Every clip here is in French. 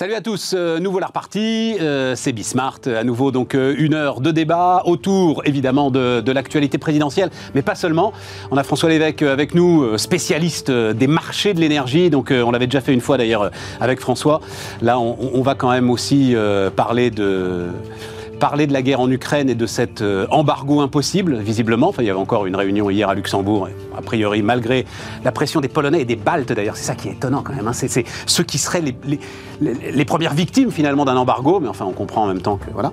Salut à tous, euh, nouveau la repartie, euh, c'est Bismart, à nouveau donc euh, une heure de débat autour évidemment de, l'actualité présidentielle, mais pas seulement. On a François Lévesque avec nous, euh, spécialiste euh, des marchés de l'énergie, donc euh, on l'avait déjà fait une fois d'ailleurs euh, avec François. Là on, va quand même aussi euh, parler de parler de la guerre en Ukraine et de cet euh, embargo impossible, visiblement. Enfin, il y avait encore une réunion hier à Luxembourg, a priori, malgré la pression des Polonais et des Baltes d'ailleurs. C'est ça qui est étonnant quand même. hein. C'est ceux qui seraient les, premières victimes finalement d'un embargo, mais enfin, on comprend en même temps que voilà.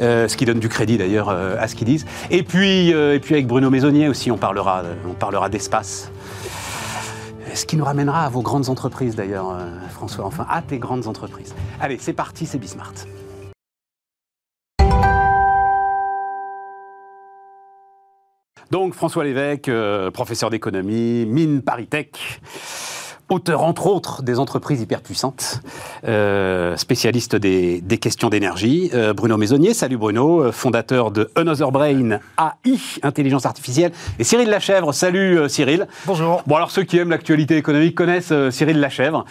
Euh, ce qui donne du crédit d'ailleurs euh, à ce qu'ils disent. Et puis, et puis avec Bruno Maisonnier aussi, on parlera, on parlera d'espace. Ce qui nous ramènera à vos grandes entreprises d'ailleurs, François, enfin à tes grandes entreprises. Allez, c'est parti, c'est Bismart. Donc François Lévesque, euh, professeur d'économie, mine Paritech, auteur entre autres des entreprises hyperpuissantes, euh, spécialiste des, des questions d'énergie. Euh, Bruno Maisonnier, salut Bruno, euh, fondateur de Another Brain AI, intelligence artificielle. Et Cyril Lachèvre, salut euh, Cyril. Bonjour. Bon alors ceux qui aiment l'actualité économique connaissent Cyril Lachèvre,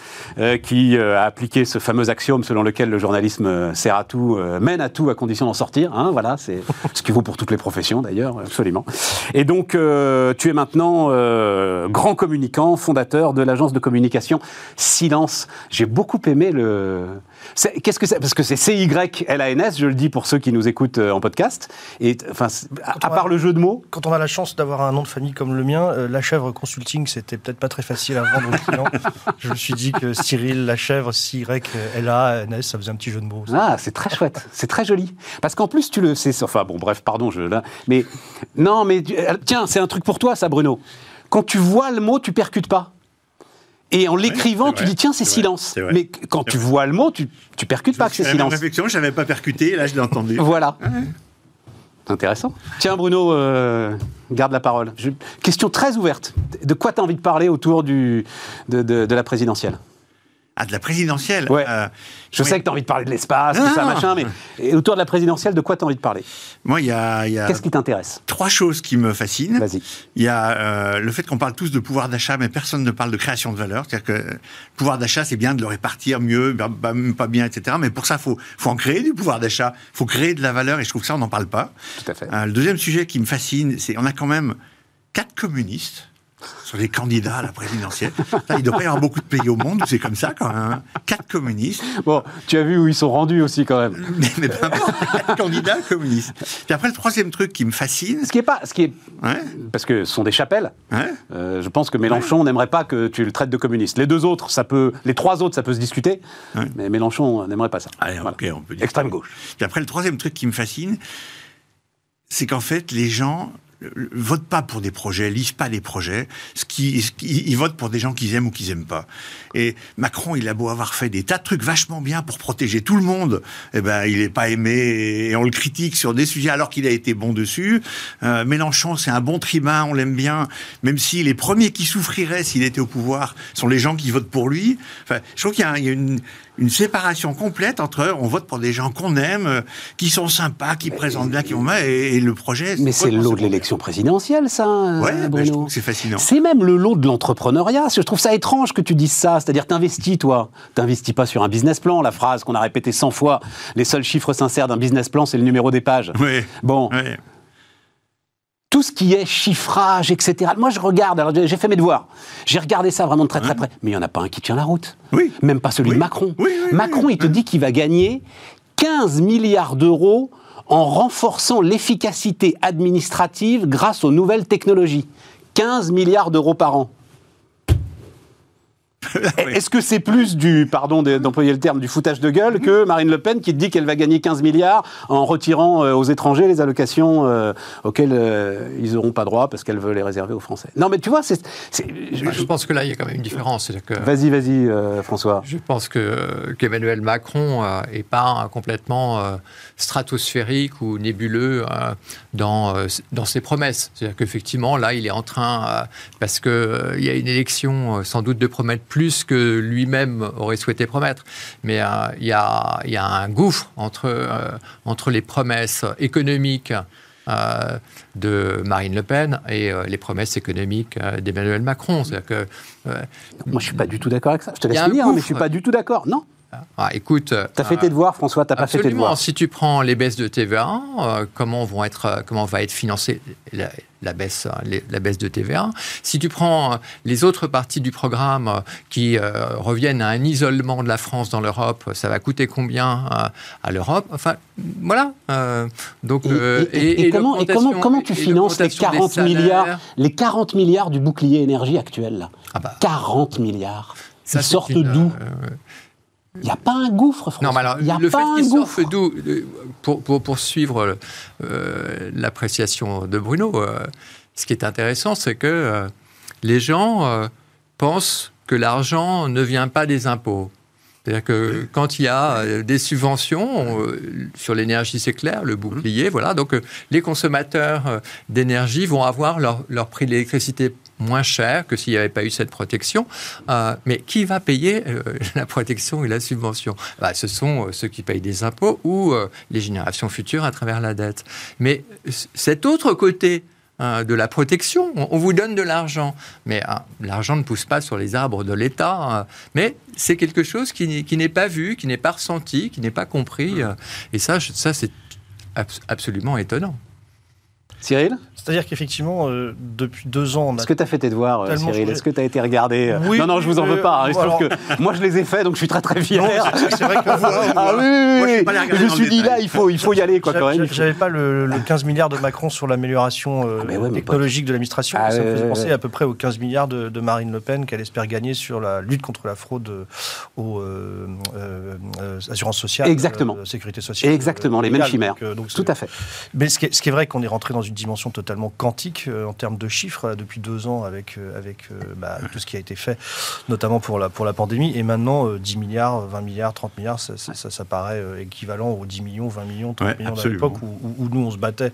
qui a appliqué ce fameux axiome selon lequel le journalisme sert à tout, mène à tout à condition d'en sortir. Hein, voilà, c'est ce qui vaut pour toutes les professions d'ailleurs, absolument. Et donc tu es maintenant grand communicant, fondateur de l'agence de communication Silence. J'ai beaucoup aimé le. Qu'est-ce que c'est? Parce que c'est C-Y-L-A-N-S, je le dis pour ceux qui nous écoutent euh, en podcast. Et enfin, à, à part le jeu de mots, Quand on a la chance d'avoir un nom de famille comme le mien, euh, La Chèvre Consulting, c'était peut-être pas très facile à vendre aux clients. Je me suis dit que Cyril La Chèvre, C-Y-L-A-N-S, ça faisait un petit jeu de mots. Ah, c'est très chouette, c'est très joli. Parce qu'en plus, tu le sais, enfin bon, bref, pardon, je là, mais non, mais euh, tiens, c'est un truc pour toi, ça, Bruno. Quand tu vois le mot, tu percutes pas. Et en l'écrivant, tu dis tiens, c'est silence. vrai. Mais quand tu vois le mot, tu, tu percutes pas que c'est silence. réflexion, je n'avais pas percuté, là je l'ai entendu. Voilà. Intéressant. Tiens, Bruno, euh, garde la parole. Je- question très ouverte. De quoi tu as envie de parler autour du, de, de- de la présidentielle? Ah, de la présidentielle Ouais. Euh, Je oui. sais que tu as envie de parler de l'espace, tout ça, machin, mais et autour de la présidentielle, de quoi tu as envie de parler? Moi, il y a, il Qu'est-ce qui t'intéresse? trois choses qui me fascinent. Vas-y. Il y a euh, le fait qu'on parle tous de pouvoir d'achat, mais personne ne parle de création de valeur. C'est-à-dire que le pouvoir d'achat, c'est bien de le répartir mieux, bah, bah, pas bien, etc. Mais pour ça, faut, faut en créer du pouvoir d'achat. faut créer de la valeur, et je trouve que ça, on n'en parle pas. Tout à fait. Euh, le deuxième sujet qui me fascine, c'est on a quand même quatre communistes sur les candidats à la présidentielle. Putain, il devrait y avoir beaucoup de pays au monde où c'est comme ça, quand même. hein. Quatre communistes, Bon, tu as vu où ils sont rendus aussi quand même. mais, mais peu importe, quatre candidats communistes. Puis après, le troisième truc qui me fascine, Ce qui est pas, ce qui est, ouais, parce que ce sont des chapelles. ouais, euh, je pense que Mélenchon n'aimerait pas que tu le traites de communiste. Les deux autres, ça peut, les trois autres, ça peut se discuter, Ouais. mais Mélenchon n'aimerait pas ça. Allez, Voilà. on peut dire. Extrême gauche. Puis après, le troisième truc qui me fascine, c'est qu'en fait, les gens votent pas pour des projets, lisent pas les projets, ce qui, ils votent pour des gens qu'ils aiment ou qu'ils aiment pas. Et Macron, il a beau avoir fait des tas de trucs vachement bien pour protéger tout le monde, eh ben, il est pas aimé et on le critique sur des sujets alors qu'il a été bon dessus. Euh, Mélenchon, c'est un bon tribun, on l'aime bien, même si les premiers qui souffriraient s'il était au pouvoir sont les gens qui votent pour lui. Enfin, je trouve qu'il y a une, une séparation complète entre on vote pour des gens qu'on aime, euh, qui sont sympas, qui présentent bien, qui vont bien, et, et le projet. Mais c'est le lot de l'élection présidentielle, ça, euh, Ouais, je Bruno. trouve que c'est fascinant. C'est même le lot de l'entrepreneuriat. Je trouve ça étrange que tu dises ça. C'est-à-dire, t'investis, toi. T'investis pas sur un business plan. La phrase qu'on a répétée 100 fois. Les seuls chiffres sincères d'un business plan, c'est le numéro des pages. Oui. Bon, Ouais. Tout ce qui est chiffrage, etc. Moi, je regarde. Alors, j'ai fait mes devoirs. J'ai regardé ça vraiment de très, très près. Mais il n'y en a pas un qui tient la route. Oui. Même pas celui Oui. de Macron. Oui, Macron, il te dit qu'il va gagner 15 milliards d'euros en renforçant l'efficacité administrative grâce aux nouvelles technologies. 15 milliards d'euros par an. Est-ce que c'est plus du, pardon de- d'employer le terme, du foutage de gueule que Marine Le Pen qui te dit qu'elle va gagner 15 milliards en retirant euh, aux étrangers les allocations euh, auxquelles euh, ils n'auront pas droit parce qu'elle veut les réserver aux Français? Non mais tu vois, c'est... je- Je pense que là, il y a quand même une différence. Vas-y, vas-y euh, François. je pense que qu'Emmanuel Macron n'est pas complètement euh, stratosphérique ou nébuleux euh, dans, euh, dans ses promesses. C'est-à-dire qu'effectivement, là, il est en train, euh, parce qu'il il y a une élection, sans doute de promettre plus que lui-même aurait souhaité promettre. Mais euh, il y, a, il y a un gouffre entre, euh, entre les promesses économiques euh, de Marine Le Pen et les promesses économiques d'Emmanuel Macron. Que Moi, je suis pas du tout d'accord avec ça. Je te laisse finir, hein, mais je suis gouffre. pas du tout d'accord. Non. Ah, écoute, t'as fait tes devoirs, François, t'as pas fait tes devoirs. Si tu prends les baisses de TVA, euh, comment vont être, euh, comment va être financée la, la baisse, la baisse de TVA Si tu prends les autres parties du programme qui reviennent à un isolement de la France dans l'Europe, ça va coûter combien à l'Europe? Enfin, voilà. donc, et, comment, comment, comment, tu finances les 40 milliards, les 40 milliards du bouclier énergie actuel là? Ah bah. 40 milliards. Ça, Ils sortent d'où il n'y a pas un gouffre, François. Non, mais alors, le fait qu'il sortent d'où pour, pour, pour, suivre euh, l'appréciation de Bruno, euh, ce qui est intéressant, c'est que euh, les gens pensent que l'argent ne vient pas des impôts. C'est-à-dire que quand il y a des subventions sur l'énergie, c'est clair, le bouclier, voilà. Donc les consommateurs d'énergie vont avoir leur, leur prix de l'électricité moins cher que s'il n'y avait pas eu cette protection. Euh, mais qui va payer euh, la protection et la subvention? Bah, Ce sont euh, ceux qui payent des impôts ou les générations futures à travers la dette. Mais cet autre côté de la protection. On, vous donne de l'argent, mais l'argent ne pousse pas sur les arbres de l'État. mais c'est quelque chose qui, n'est pas vu, qui n'est pas ressenti, qui n'est pas compris. et ça, ça c'est absolument étonnant. Cyril? C'est-à-dire qu'effectivement, euh, depuis deux ans, on a. Est-ce que tu as fait tes devoirs, euh, Cyril Est-ce que tu as été regardé euh oui, Non, non, je vous en veux pas. Hein. que moi, je les ai faits, donc je suis très très fier. C'est vrai que. ah oui, oui, oui. Moi, je, je me suis dit là, il faut, il faut y aller, quoi, quand même. J'avais pas le, 15 milliards de Macron sur l'amélioration ah, technologique de l'administration. Ah, ça me faisait penser à peu près aux 15 milliards de, Marine Le Pen qu'elle espère gagner sur la lutte contre la fraude aux assurances sociales. Exactement. sécurité sociale. Exactement, les mêmes chimères. Tout à fait. Mais ce qui est vrai qu'on est rentré dans une dimension totalement quantique euh, en termes de chiffres depuis deux ans avec, euh, avec euh, bah, tout ce qui a été fait, notamment pour la, pour la pandémie. Et maintenant, 10 milliards, 20 milliards, 30 milliards, ça, ça, paraît équivalent aux 10 millions, 20 millions, 30 millions à l'époque où, nous, on se battait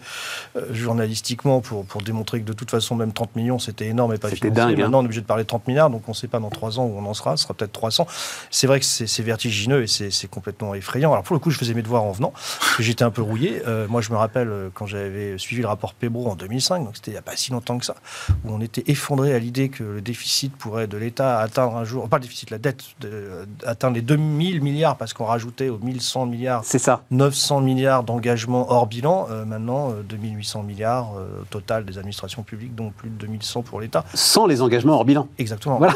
journalistiquement pour, pour démontrer que de toute façon, même 30 millions, c'était énorme et pas financé. Dingue, hein. Maintenant, on est obligé de parler de 30 milliards, donc on ne sait pas dans 3 ans où on en sera. Ce sera peut-être 300. C'est vrai que c'est vertigineux et c'est complètement effrayant. Alors pour le coup, je faisais mes devoirs en venant, j'étais un peu rouillé. moi, je me rappelle quand j'avais suivi le rapport Pébro en 2005, donc c'était il n'y a pas si longtemps que ça, où on était effondré à l'idée que le déficit pourrait de l'État atteindre un jour, pas le déficit, la dette, de, atteindre les 2000 milliards parce qu'on rajoutait aux 1100 milliards, c'est ça, 900 milliards d'engagements hors bilan, euh, maintenant 2800 euh, milliards euh, total des administrations publiques, donc plus de 2100 pour l'État. Sans les engagements hors bilan. Exactement. Voilà.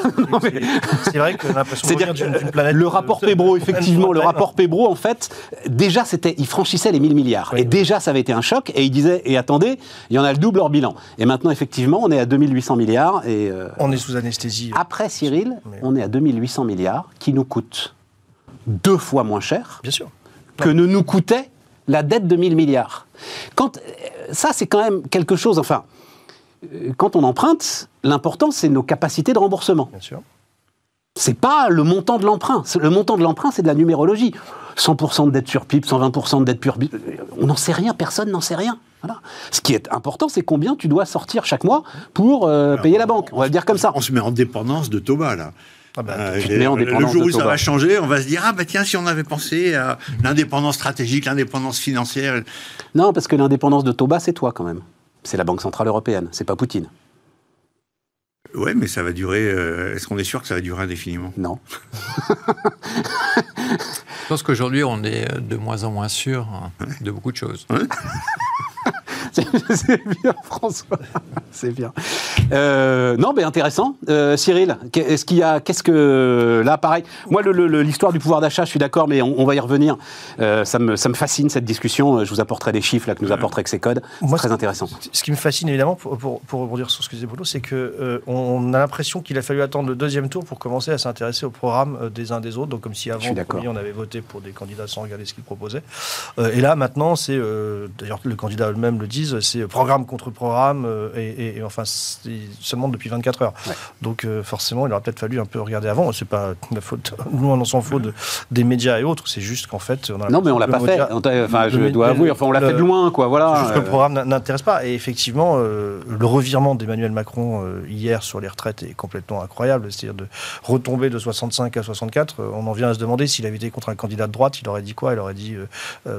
C'est vrai qu'on a l'impression d'une planète. Le rapport Pébro, effectivement, le rapport Pébro, en fait, déjà, c'était, il franchissait les 1000 milliards. Et déjà, ça avait été un choc. Et il disait, et attendez, il y en a le double hors bilan. Et maintenant, effectivement, on est à 2800 milliards. Et, euh, on est sous anesthésie. Après Cyril, on est à 2800 milliards qui nous coûtent deux fois moins cher Bien sûr. que ne nous coûtait la dette de 1000 milliards. Quand, euh, ça, c'est quand même quelque chose. Enfin, euh, quand on emprunte, l'important, c'est nos capacités de remboursement. Bien sûr. C'est pas le montant de l'emprunt. Le montant de l'emprunt, c'est de la numérologie. 100% de dette sur PIB, 120% de dette pure PIB. On n'en sait rien, personne n'en sait rien. Ce qui est important, c'est combien tu dois sortir chaque mois pour euh, payer la banque. On va le dire comme ça. On se met en dépendance de Toba, là. Ah bah, euh, le jour où ça va changer, on va se dire ah bah tiens si on avait pensé à l'indépendance stratégique, l'indépendance financière. Non parce que l'indépendance de Toba c'est toi quand même. C'est la Banque centrale européenne, c'est pas Poutine. Ouais, mais ça va durer. Euh, est-ce qu'on est sûr que ça va durer indéfiniment? Non. Je pense qu'aujourd'hui, on est de moins en moins sûr hein, de beaucoup de choses. c'est bien, François. c'est bien. Euh, non, mais intéressant. Euh, Cyril, est-ce qu'il y a, qu'est-ce que là, pareil. Moi, l'histoire du pouvoir d'achat, je suis d'accord, mais on, va y revenir. Euh, ça, me, ça me fascine cette discussion. Je vous apporterai des chiffres là que nous apporterait ces codes. C'est très intéressant. Ce qui me fascine évidemment, pour, pour, rebondir sur ce que disait Bruno, c'est que on a l'impression qu'il a fallu attendre le deuxième tour pour commencer à s'intéresser au programme des uns des autres. Donc comme si avant, on avait voté pour des candidats sans regarder ce qu'ils proposaient. et là, maintenant, c'est d'ailleurs le candidat eux-même le dit c'est programme contre programme, euh, et, enfin, seulement depuis 24 heures. Donc euh, forcément, il aurait peut-être fallu un peu regarder avant. C'est pas la faute, nous on s'en fout des médias et autres, c'est juste qu'en fait... On a non, mais on l'a pas fait, enfin, je dois avouer, enfin, on l'a fait de loin, quoi, voilà. Juste que le programme n'intéresse pas, et effectivement, euh, le revirement d'Emmanuel Macron hier sur les retraites est complètement incroyable, c'est-à-dire de retomber de 65 à 64, on en vient à se demander s'il avait été contre un candidat de droite, il aurait dit quoi? Il aurait dit,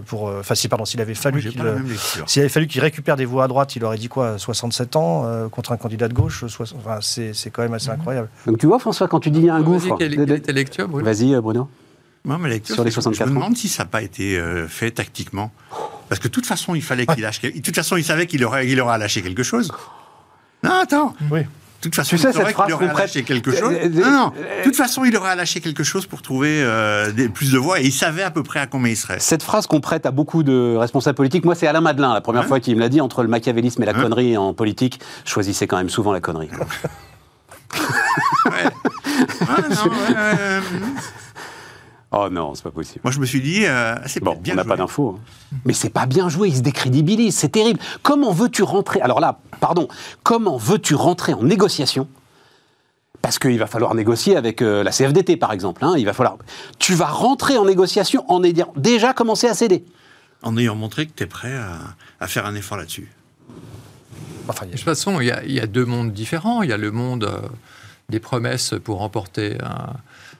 pour... Enfin, pardon, s'il avait fallu qu'il avait fallu qu'il récupère des voix à droite, il aurait dit quoi 67 ans euh, contre un candidat de gauche enfin, c'est, quand même assez mhm. incroyable. Donc tu vois, François, quand tu dis il y a un gouffre. Vas-y, Bruno euh, Bruno. Moi, ma lecture, sur les 64 je me demande si ça n'a pas été euh, fait tactiquement. Parce que de toute façon, il fallait qu'il lâche. De toute façon, il savait qu'il aurait, il aurait lâché quelque chose. Non, attends. Oui. Toute façon, tu sais, il, cette phrase il aurait lâché quelque chose. Non, non. De toute façon, il aurait lâché quelque chose pour trouver euh, des, plus de voix et il savait à peu près à combien il serait. Cette phrase qu'on prête à beaucoup de responsables politiques, moi, c'est Alain Madelin, la première fois qu'il me l'a dit, entre le machiavélisme et la connerie en politique, choisissez quand même souvent la connerie. ouais. non, Oh non, c'est pas possible. Moi, je me suis dit, euh, c'est bon, bien on n'a pas d'infos. Hein. Mais c'est pas bien joué, il se décrédibilise, c'est terrible. Comment veux-tu rentrer Alors là, pardon, comment veux-tu rentrer en négociation? Parce qu'il va falloir négocier avec euh, la CFDT, par exemple. Hein, il va falloir. Tu vas rentrer en négociation en ayant déjà commencé à céder. En ayant montré que tu es prêt à, faire un effort là-dessus. Enfin, de toute façon, il y, a, deux mondes différents. Il y a le monde euh, des promesses pour remporter un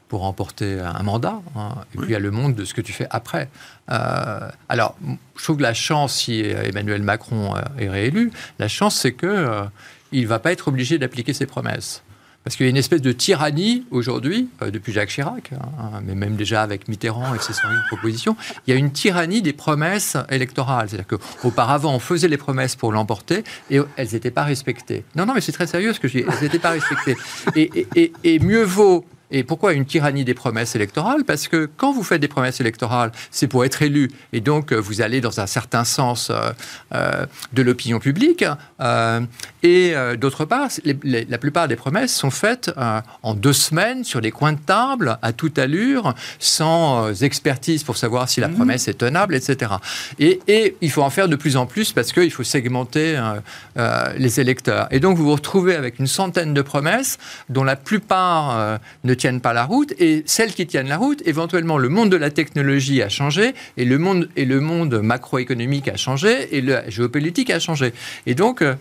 pour remporter un mandat. Hein. et puis il y a le monde de ce que tu fais après. Euh, alors, je trouve que la chance, si Emmanuel Macron euh, est réélu, la chance, c'est que euh, il va pas être obligé d'appliquer ses promesses. Parce qu'il y a une espèce de tyrannie aujourd'hui, depuis Jacques Chirac, hein, mais même déjà avec Mitterrand et ses 101 propositions, il y a une tyrannie des promesses électorales. C'est-à-dire qu'auparavant, on faisait les promesses pour l'emporter et elles n'étaient pas respectées. Non, non, mais c'est très sérieux ce que je dis. Elles n'étaient pas respectées. Et, et, et mieux vaut et pourquoi une tyrannie des promesses électorales? Parce que quand vous faites des promesses électorales, c'est pour être élu. Et donc, euh, vous allez dans un certain sens euh, euh, de l'opinion publique. et d'autre part, la plupart des promesses sont faites en deux semaines, sur des coins de table, à toute allure, sans expertise pour savoir si la mmh. promesse est tenable, etc. Et, et, il faut en faire de plus en plus parce qu'il faut segmenter les électeurs. Et donc, vous vous retrouvez avec une centaine de promesses dont la plupart ne tiennent pas la route, et celles qui tiennent la route, éventuellement, le monde de la technologie a changé, et le monde, et le monde macroéconomique a changé, et la géopolitique a changé. Et donc, euh,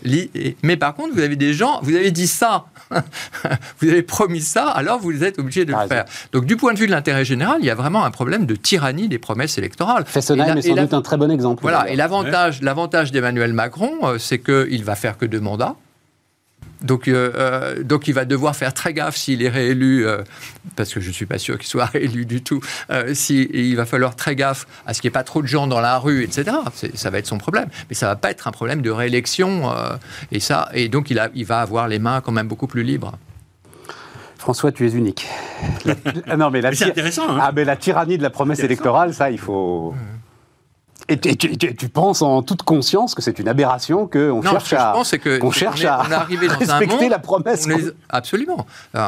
mais par contre, vous avez des gens, vous avez dit ça, vous avez promis ça, alors vous êtes obligé de le faire. Donc, du point de vue de l'intérêt général, il y a vraiment un problème de tyrannie des promesses électorales. Fessenheim est sans doute un très bon exemple. Voilà, et l'avantage, l'avantage d'Emmanuel Macron, euh, c'est qu'il va faire que deux mandats. Donc, euh, euh, donc il va devoir faire très gaffe s'il est réélu, euh, parce que je ne suis pas sûr qu'il soit réélu du tout, si, il va falloir très gaffe à ce qu'il n'y ait pas trop de gens dans la rue, etc. Ça va être son problème. Mais ça ne va pas être un problème de réélection. et, ça, et donc il, a, il va avoir les mains quand même beaucoup plus libres. François, tu es unique. Ah non, mais, c'est intéressant. Hein. ah, mais la tyrannie de la promesse électorale, ça, il faut. Mmh. Et tu, penses en toute conscience que c'est une aberration qu'on cherche à, qu'on cherche à respecter la promesse. absolument. Euh,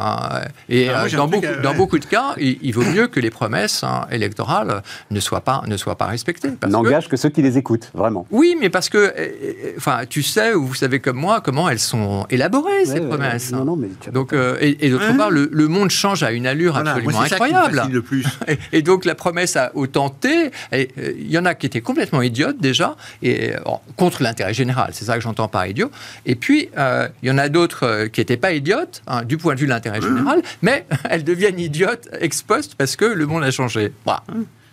et ah, euh, dans, beaucoup, dans beaucoup de cas, il, vaut mieux que les promesses hein, électorales ne soient pas, ne soient pas respectées. N'engage que... ceux qui les écoutent, vraiment. Oui, mais parce que, euh, enfin, tu sais, ou vous savez comme moi, comment elles sont élaborées, ces promesses. non, non, mais donc, et, d'autre part, le, monde change à une allure absolument incroyable. Ça plus. Et, donc, la promesse a autant T, il y en a qui étaient complètement idiote déjà, et euh, contre l'intérêt général, c'est ça que j'entends par idiot. Et puis, euh, il y en a d'autres euh, qui n'étaient pas idiotes, hein, du point de vue de l'intérêt général, mais elles deviennent idiotes ex post parce que le monde a changé. Voilà.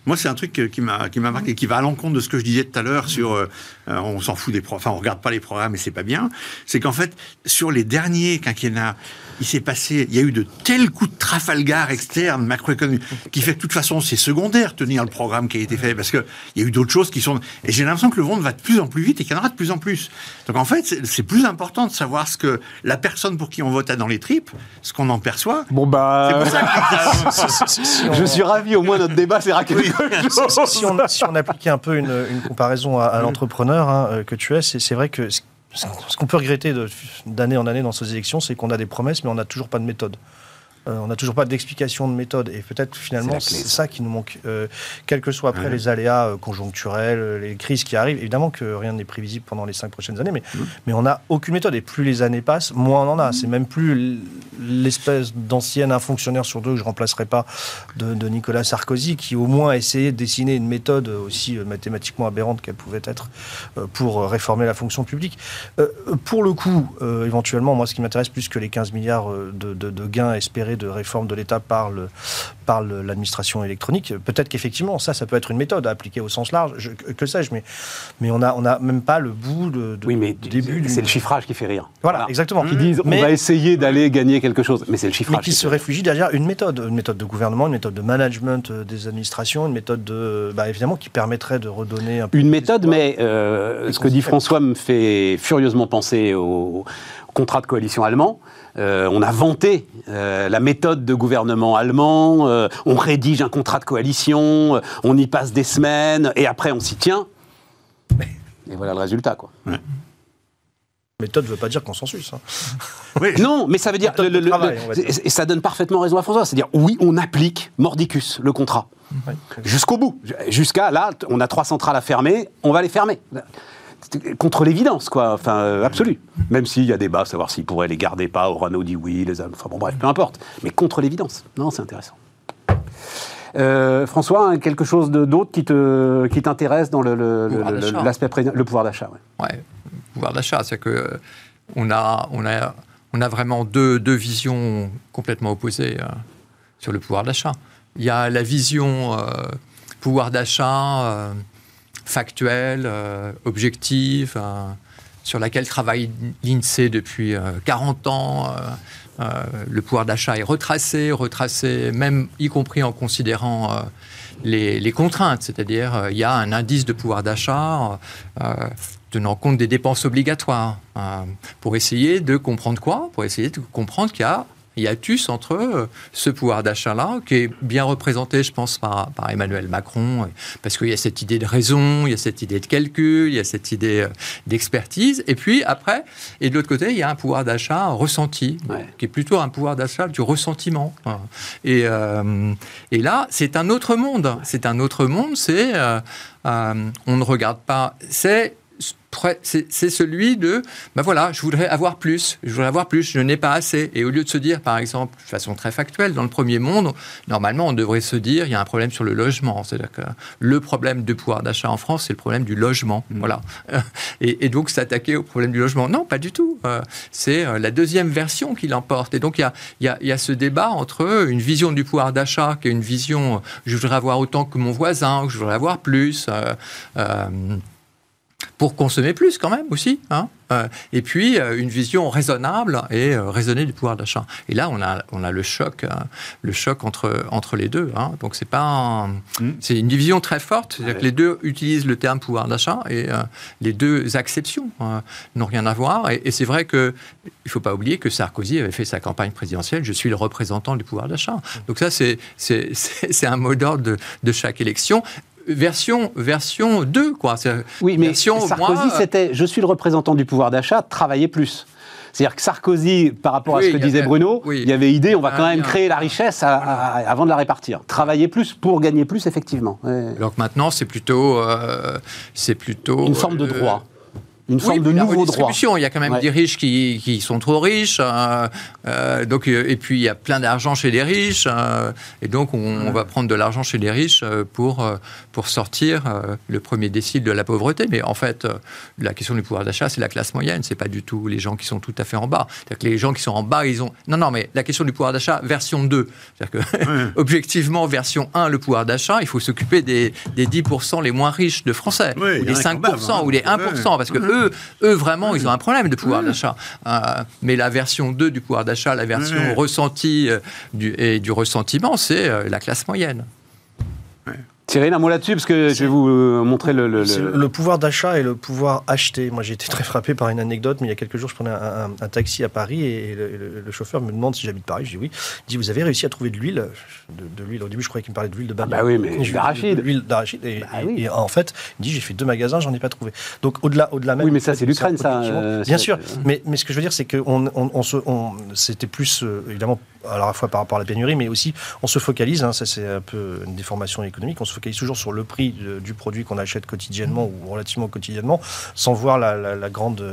Moi, c'est un truc qui m'a qui m'a marqué, qui va à l'encontre de ce que je disais tout à l'heure sur on s'en fout des enfin on regarde pas les programmes et c'est pas bien. C'est qu'en fait sur les derniers quinquennats, il s'est passé, il y a eu de tels coups de Trafalgar externes, macroéconomiques, qui fait que de toute façon, c'est secondaire tenir le programme qui a été fait, parce qu'il y a eu d'autres choses qui sont... Et j'ai l'impression que le monde va de plus en plus vite et qu'il y en aura de plus en plus. Donc en fait, c'est plus important de savoir ce que la personne pour qui on vote a dans les tripes, ce qu'on en perçoit. Bon bah... Je suis ravi, au moins notre débat c'est oui. si, on, si on appliquait un peu une, comparaison à, l'entrepreneur hein, euh, que tu es, c'est vrai que ce qu'on peut regretter d'année en année dans ces élections, c'est qu'on a des promesses, mais on n'a toujours pas de méthode. Euh, on n'a toujours pas d'explication de méthode. Et peut-être finalement, c'est ça qui nous manque. Euh, quels que soient après les aléas euh, conjoncturels, les crises qui arrivent, évidemment que rien n'est prévisible pendant les cinq prochaines années, mais, mais on n'a aucune méthode. Et plus les années passent, moins on en a. C'est même plus l'espèce d'ancienne un fonctionnaire sur deux que je ne remplacerai pas de, Nicolas Sarkozy, qui au moins a essayé de dessiner une méthode aussi mathématiquement aberrante qu'elle pouvait être pour réformer la fonction publique. pour le coup, éventuellement, moi, ce qui m'intéresse plus que les 15 milliards de, de gains espérés de réforme de l'État par le, par l'administration électronique. Peut-être qu'effectivement, ça, ça peut être une méthode à appliquer au sens large, que sais-je, mais, mais on n'a on a même pas le bout de, oui, mais début. C'est le chiffrage qui fait rire. Voilà, exactement. Qui disent, on va essayer d'aller gagner quelque chose, mais c'est le chiffrage. Mais qui, se réfugie derrière une méthode, une méthode de gouvernement, une méthode de management euh, des administrations, une méthode de, bah, évidemment, qui permettrait de redonner un peu. Une méthode, mais euh, ce que dit François me fait furieusement penser au contrat de coalition allemand. Euh, on a vanté euh, la méthode de gouvernement allemand, euh, on rédige un contrat de coalition, on y passe des semaines, et après on s'y tient. Et voilà le résultat, quoi. Méthode ne veut pas dire consensus. Hein. Non, mais ça veut dire. et ça donne parfaitement raison à François. C'est-à-dire, oui, on applique mordicus, le contrat. Jusqu'au bout. Jusqu'à là, on a trois centrales à fermer, on va les fermer contre l'évidence, quoi. Enfin, euh, absolu. Même s'il y a débat, savoir s'ils pourraient les garder pas. Orano dit oui, les Enfin bon, bref, peu importe. Mais contre l'évidence. Non, c'est intéressant. Euh, François, hein, quelque chose d'autre qui te qui t'intéresse dans l'aspect le, le, pouvoir d'achat ouais. ouais. le pouvoir d'achat, c'est que euh, on a on a on a vraiment deux, deux visions complètement opposées sur le pouvoir d'achat. Il y a la vision pouvoir d'achat factuelle, euh, objective, euh, sur laquelle travaille l'INSEE depuis 40 euh, ans. le pouvoir d'achat est retracé, retracé, même y compris en considérant les, contraintes, c'est-à-dire il y a un indice de pouvoir d'achat tenant compte des dépenses obligatoires, pour essayer de comprendre quoi? Pour essayer de comprendre qu'il y a hiatus entre euh, ce pouvoir d'achat-là, qui est bien représenté, je pense, par, par Emmanuel Macron, parce qu'il y a cette idée de raison, il y a cette idée de calcul, il y a cette idée euh, d'expertise. Et puis après, et de l'autre côté, il y a un pouvoir d'achat ressenti, qui est plutôt un pouvoir d'achat du ressentiment. Et, euh, et là, c'est un autre monde. C'est un autre monde, c'est... on ne regarde pas... C'est c'est celui de, ben voilà, je voudrais avoir plus, je voudrais avoir plus, je n'ai pas assez. Et au lieu de se dire, par exemple, de façon très factuelle, dans le premier monde, normalement, on devrait se dire, il y a un problème sur le logement. C'est-à-dire que le problème de pouvoir d'achat en France, c'est le problème du logement. Mmh. Voilà. Et, donc, s'attaquer au problème du logement. Non, pas du tout. Euh, c'est euh, la deuxième version qui l'emporte. Et donc, il y a, y a, ce débat entre une vision du pouvoir d'achat, qui est une vision, je voudrais avoir autant que mon voisin, je voudrais avoir plus. Euh, pour consommer plus quand même aussi. Hein euh, et puis euh, une vision raisonnable et euh, raisonnée du pouvoir d'achat. Et là, on a, on a le choc, le choc entre, entre les deux. Hein. Donc c'est pas, hmm. c'est une division très forte. C'est-à-dire que les deux utilisent le terme pouvoir d'achat et les deux acceptions n'ont rien à voir. Et, c'est vrai que il faut pas oublier que Sarkozy avait fait sa campagne présidentielle. Je suis le représentant du pouvoir d'achat. Donc ça, c'est c'est un mot d'ordre de, de chaque élection version, version 2, quoi. Oui, mais Sarkozy, c'était je suis le représentant du pouvoir d'achat, travaillez plus. C'est-à-dire que Sarkozy, par rapport à ce que disait Bruno, il y avait idée, on va quand même créer la richesse avant de la répartir. Travailler plus pour gagner plus, effectivement. Alors que maintenant, c'est plutôt, euh, c'est plutôt une forme de euh, droit une forme de nouveau droit. Il y a quand même des riches qui, qui, sont trop riches, euh, euh, donc, euh, et puis il y a plein d'argent chez les riches, et donc on, va prendre de l'argent chez les riches pour, pour sortir le premier décile de la pauvreté. Mais en fait, la question du pouvoir d'achat, c'est la classe moyenne, c'est pas du tout les gens qui sont tout à fait en bas. C'est-à-dire que les gens qui sont en bas, ils ont... Non, non, mais la question du pouvoir d'achat, version 2. C'est-à-dire que, objectivement, version 1, le pouvoir d'achat, il faut s'occuper des, des 10% les moins riches de Français, ou des 5%, hein. ou des 1%, parce que eux, eux, vraiment, ils ont un problème de pouvoir d'achat. Euh, mais la version 2 du pouvoir d'achat, la version ressentie euh, du, et du ressentiment, c'est euh, la classe moyenne. Cyril, un mot là-dessus, parce que je vais vous euh, montrer le... Le, pouvoir d'achat et le pouvoir acheter. Moi, j'ai été très frappé par une anecdote, mais il y a quelques jours, je prenais un, taxi à Paris et le, chauffeur me demande si j'habite Paris. Je dis oui. Il dit, vous avez réussi à trouver de l'huile de, l'huile. Au début, je croyais qu'il me parlait de l'huile de banane. bah oui, mais d'arachide. L'huile d'arachide. Bah et, en fait, il dit, j'ai fait deux magasins, j'en ai pas trouvé. Donc, au-delà au-delà même... Oui, mais ça, c'est l'Ukraine, ça. Euh, bien sûr. Mais, mais ce que je veux dire, c'est que on, on, c'était plus, euh, évidemment, à la fois par rapport à la pénurie, mais aussi, on se focalise, hein, ça c'est un peu une déformation économique, on se focalise toujours sur le prix du produit qu'on achète quotidiennement ou relativement quotidiennement, sans voir la, grande,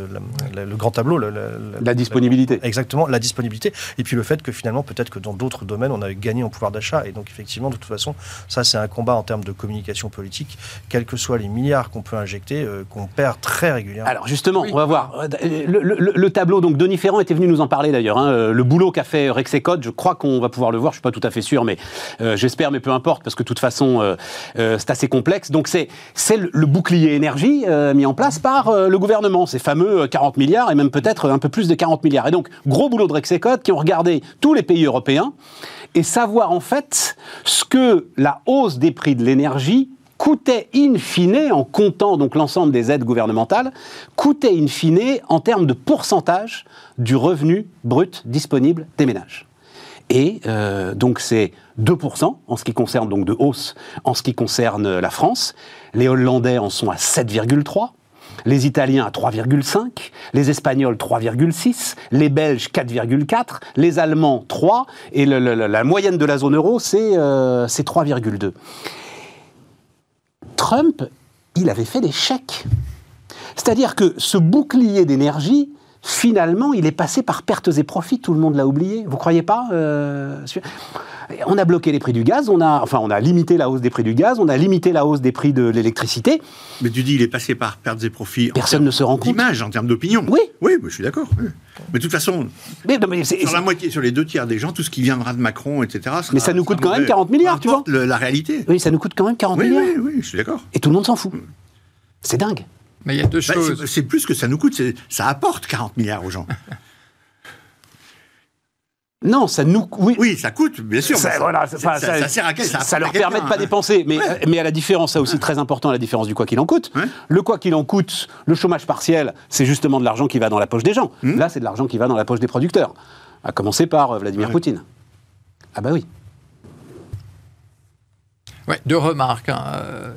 le grand tableau. La, disponibilité. exactement, la disponibilité. Et puis le fait que finalement, peut-être que dans d'autres domaines, on avait gagné en pouvoir d'achat. Et donc effectivement, de toute façon, ça c'est un combat en termes de communication politique, quels que soient les milliards qu'on peut injecter, euh, qu'on perd très régulièrement. Alors justement, on va voir. Le, tableau, donc Denis Ferrand était venu nous en parler d'ailleurs, hein, le boulot qu'a fait Rexecode Je crois qu'on va pouvoir le voir. Je suis pas tout à fait sûr, mais j'espère. Mais peu importe, parce que de toute façon, c'est assez complexe. Donc c'est c'est le, bouclier énergie mis en place par le gouvernement. Ces fameux 40 milliards et même peut-être un peu plus de 40 milliards. Et donc gros boulot de Rexecode qui ont regardé tous les pays européens et savoir en fait ce que la hausse des prix de l'énergie coûtait in fine, en comptant donc l'ensemble des aides gouvernementales, coûtait in fine en termes de pourcentage du revenu brut disponible des ménages. Et euh, donc c'est 2% en ce qui concerne donc de hausse en ce qui concerne la France. Les Hollandais en sont à 7,3 les Italiens à 3,5, les Espagnols 3,6, les Belges 4,4, les Allemands 3, et la moyenne de la zone euro, c'est 3,2. Euh, Trump, il avait fait des chèques. C'est-à-dire que ce bouclier d'énergie, finalement, il est passé par pertes et profits, tout le monde l'a oublié. Vous croyez pas euh, On a bloqué les prix du gaz, on a, enfin, on a limité la hausse des prix du gaz, on a limité la hausse des prix de l'électricité. Mais tu dis, il est passé par pertes et profits. Personne ne se rend compte. D'image, en termes d'opinion. Oui. Oui, je suis d'accord. Mais de toute façon, mais, sur la moitié, sur les deux tiers des gens, tout ce qui viendra de Macron, etc. mais ça nous coûte quand même 40 milliards, tu vois. la réalité. Oui, ça nous coûte quand même 40 milliards. Oui, oui, je suis d'accord. Et tout le monde s'en fout. C'est dingue. Mais il y a deux bah, choses. C'est plus que ça nous coûte, ça apporte 40 milliards aux gens. Non, ça nous. Oui, oui ça coûte, bien sûr. Ça, voilà, ça, ça, sert à ça, ça leur permet de pas dépenser. Mais, mais à la différence, ça aussi très important, à la différence du quoi qu'il en coûte. Le quoi qu'il en coûte, le chômage partiel, c'est justement de l'argent qui va dans la poche des gens. Hmm. Là, c'est de l'argent qui va dans la poche des producteurs. À commencer par euh, Vladimir Poutine. Ah bah oui. Ouais, deux remarques. Hein. Euh,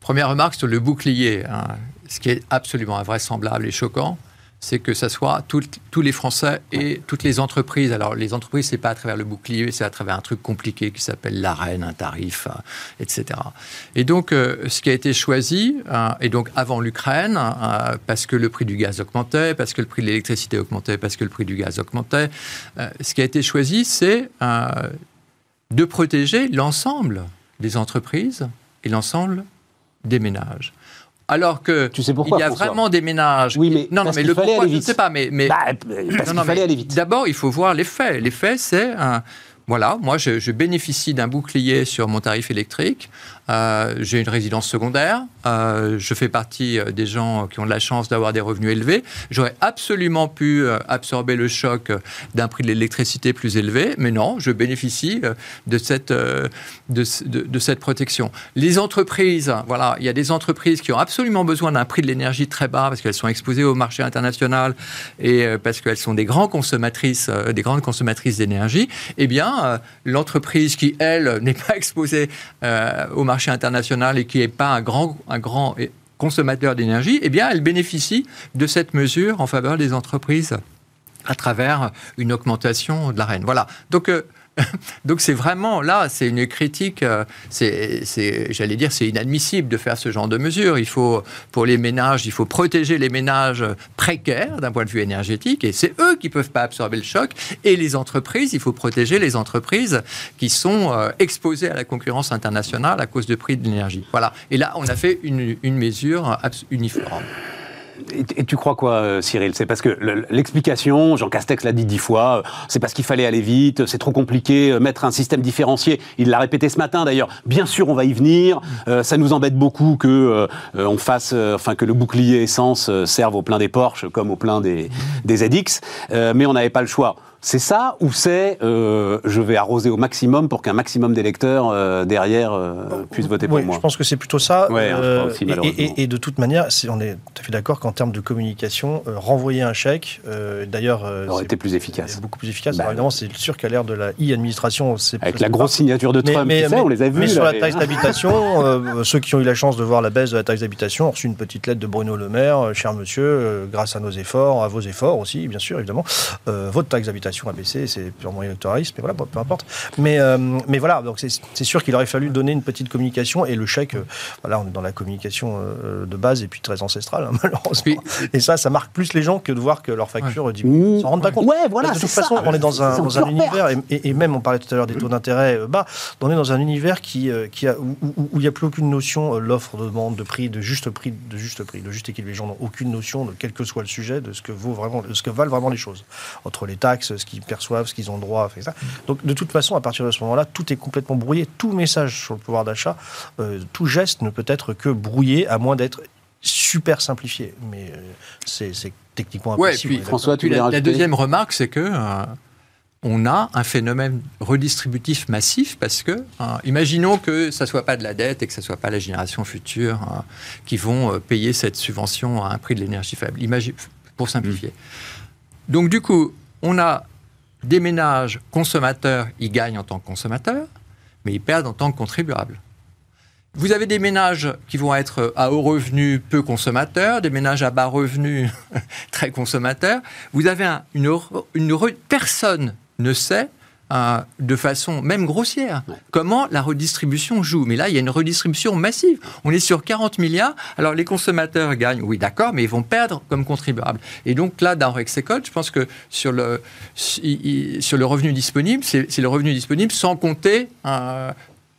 première remarque sur le bouclier. Hein. Ce qui est absolument invraisemblable et choquant, c'est que ce soit tous les Français et toutes les entreprises. Alors, les entreprises, c'est pas à travers le bouclier, c'est à travers un truc compliqué qui s'appelle l'arène, un tarif, euh, etc. Et donc, euh, ce qui a été choisi, euh, et donc avant l'Ukraine, parce que le prix du gaz augmentait, parce que le prix de l'électricité augmentait, parce que le prix du gaz augmentait, ce qui a été choisi, c'est de protéger l'ensemble des entreprises et l'ensemble des ménages. Alors que tu sais pourquoi, il y a vraiment des ménages. Oui, mais non, non, mais le pourquoi, je ne sais pas, mais, mais... Bah, parce qu'il fallait aller vite. D'abord, il faut voir les faits. Les faits, c'est un, voilà, moi je, bénéficie d'un bouclier sur mon tarif électrique. Euh, j'ai une résidence secondaire. Euh, je fais partie euh, des gens qui ont de la chance d'avoir des revenus élevés. J'aurais absolument pu absorber le choc d'un prix de l'électricité plus élevé, mais non, je bénéficie de cette, de, de, cette protection. Les entreprises, voilà, il y a des entreprises qui ont absolument besoin d'un prix de l'énergie très bas parce qu'elles sont exposées au marché international et parce qu'elles sont des grands consommatrices, des grandes consommatrices d'énergie. Eh bien, l'entreprise qui, elle, n'est pas exposée au marché international et qui n'est pas un grand, un grand consommateur d'énergie, eh bien, elle bénéficie de cette mesure en faveur des entreprises à travers une augmentation de la reine. Voilà. Donc, euh, Donc c'est vraiment là, c'est une critique, euh, c'est, j'allais dire, c'est inadmissible de faire ce genre de mesures. Il faut, pour les ménages, il faut protéger les ménages précaires d'un point de vue énergétique, et c'est eux qui peuvent pas absorber le choc. Et les entreprises, il faut protéger les entreprises qui sont euh, exposées à la concurrence internationale à cause du prix de l'énergie. Voilà. Et là, on a fait une, une mesure uniforme. Et, tu crois quoi, euh, Cyril? C'est parce que l'explication, Jean Castex l'a dit dix fois, euh, c'est parce qu'il fallait aller vite, c'est trop compliqué, euh, mettre un système différencié. Il l'a répété ce matin d'ailleurs. Bien sûr, on va y venir. ça nous embête beaucoup que on fasse, enfin que le bouclier essence serve au plein des Porsche comme au plein des, des ZX, mais on n'avait pas le choix. C'est ça ou c'est euh, je vais arroser au maximum pour qu'un maximum d'électeurs euh, derrière euh, puissent voter pour oui, moi Je pense que c'est plutôt ça. Hein, et, de toute manière, on est tout à fait d'accord qu'en termes de communication, renvoyer un chèque, d'ailleurs, aurait été plus efficace. Beaucoup plus efficace. Bah, évidemment, c'est sûr qu'à l'ère de la e-administration, c'est avec la grosse signature de Trump. Mais, on les a vus. Mais sur la taxe d'habitation, ceux qui ont eu la chance de voir la baisse de la taxe d'habitation ont reçu une petite lettre de Bruno Le Maire, cher monsieur, grâce à nos efforts, à vos efforts aussi, bien sûr, évidemment, votre taxe d'habitation a baissé, c'est purement électoraliste, mais voilà, peu importe. Mais, euh, mais voilà, donc c'est sûr qu'il aurait fallu donner une petite communication et le chèque, euh, voilà, on est dans la communication euh, de base et puis très ancestrale, hein, malheureusement. Et ça, ça marque plus les gens que de voir que leur facture diminue. Ils s'en rendent pas compte. Ouais, voilà, de toute façon, on est dans un, dans un univers, et, même on parlait tout à l'heure des taux d'intérêt bas, on est dans un univers qui, qui a, où il n'y a plus aucune notion, l'offre, de demande, de prix, de juste prix, de juste prix, de juste équilibre. Les gens n'ont aucune notion de quel que soit le sujet, de ce que vaut vraiment, de ce que valent vraiment les choses. Entre les taxes, ce qu'ils perçoivent, ce qu'ils ont droit, ça. Donc de toute façon, à partir de ce moment-là, tout est complètement brouillé. Tout message sur le pouvoir d'achat, tout geste ne peut être que brouillé, à moins d'être super simplifié. Mais c'est techniquement impossible. Ouais, puis, François, tu la, la deuxième remarque, c'est que on a un phénomène redistributif massif parce que, hein, imaginons que ça ne soit pas de la dette et que ce ne soit pas la génération future hein, qui vont euh, payer cette subvention à un prix de l'énergie faible, pour simplifier. Mmh. Donc du coup, on a des ménages consommateurs, ils gagnent en tant que consommateurs, mais ils perdent en tant que contribuables. Vous avez des ménages qui vont être à haut revenu, peu consommateurs, des ménages à bas revenu, très consommateurs. Vous avez une, une, personne ne sait euh, de façon même grossière comment la redistribution joue? Mais là, il y a une redistribution massive. On est sur 40 milliards. Alors les consommateurs gagnent, oui, d'accord, mais ils vont perdre comme contribuables. Et donc là, dans Rexecode, je pense que sur le, sur le revenu disponible, c'est le revenu disponible sans compter euh,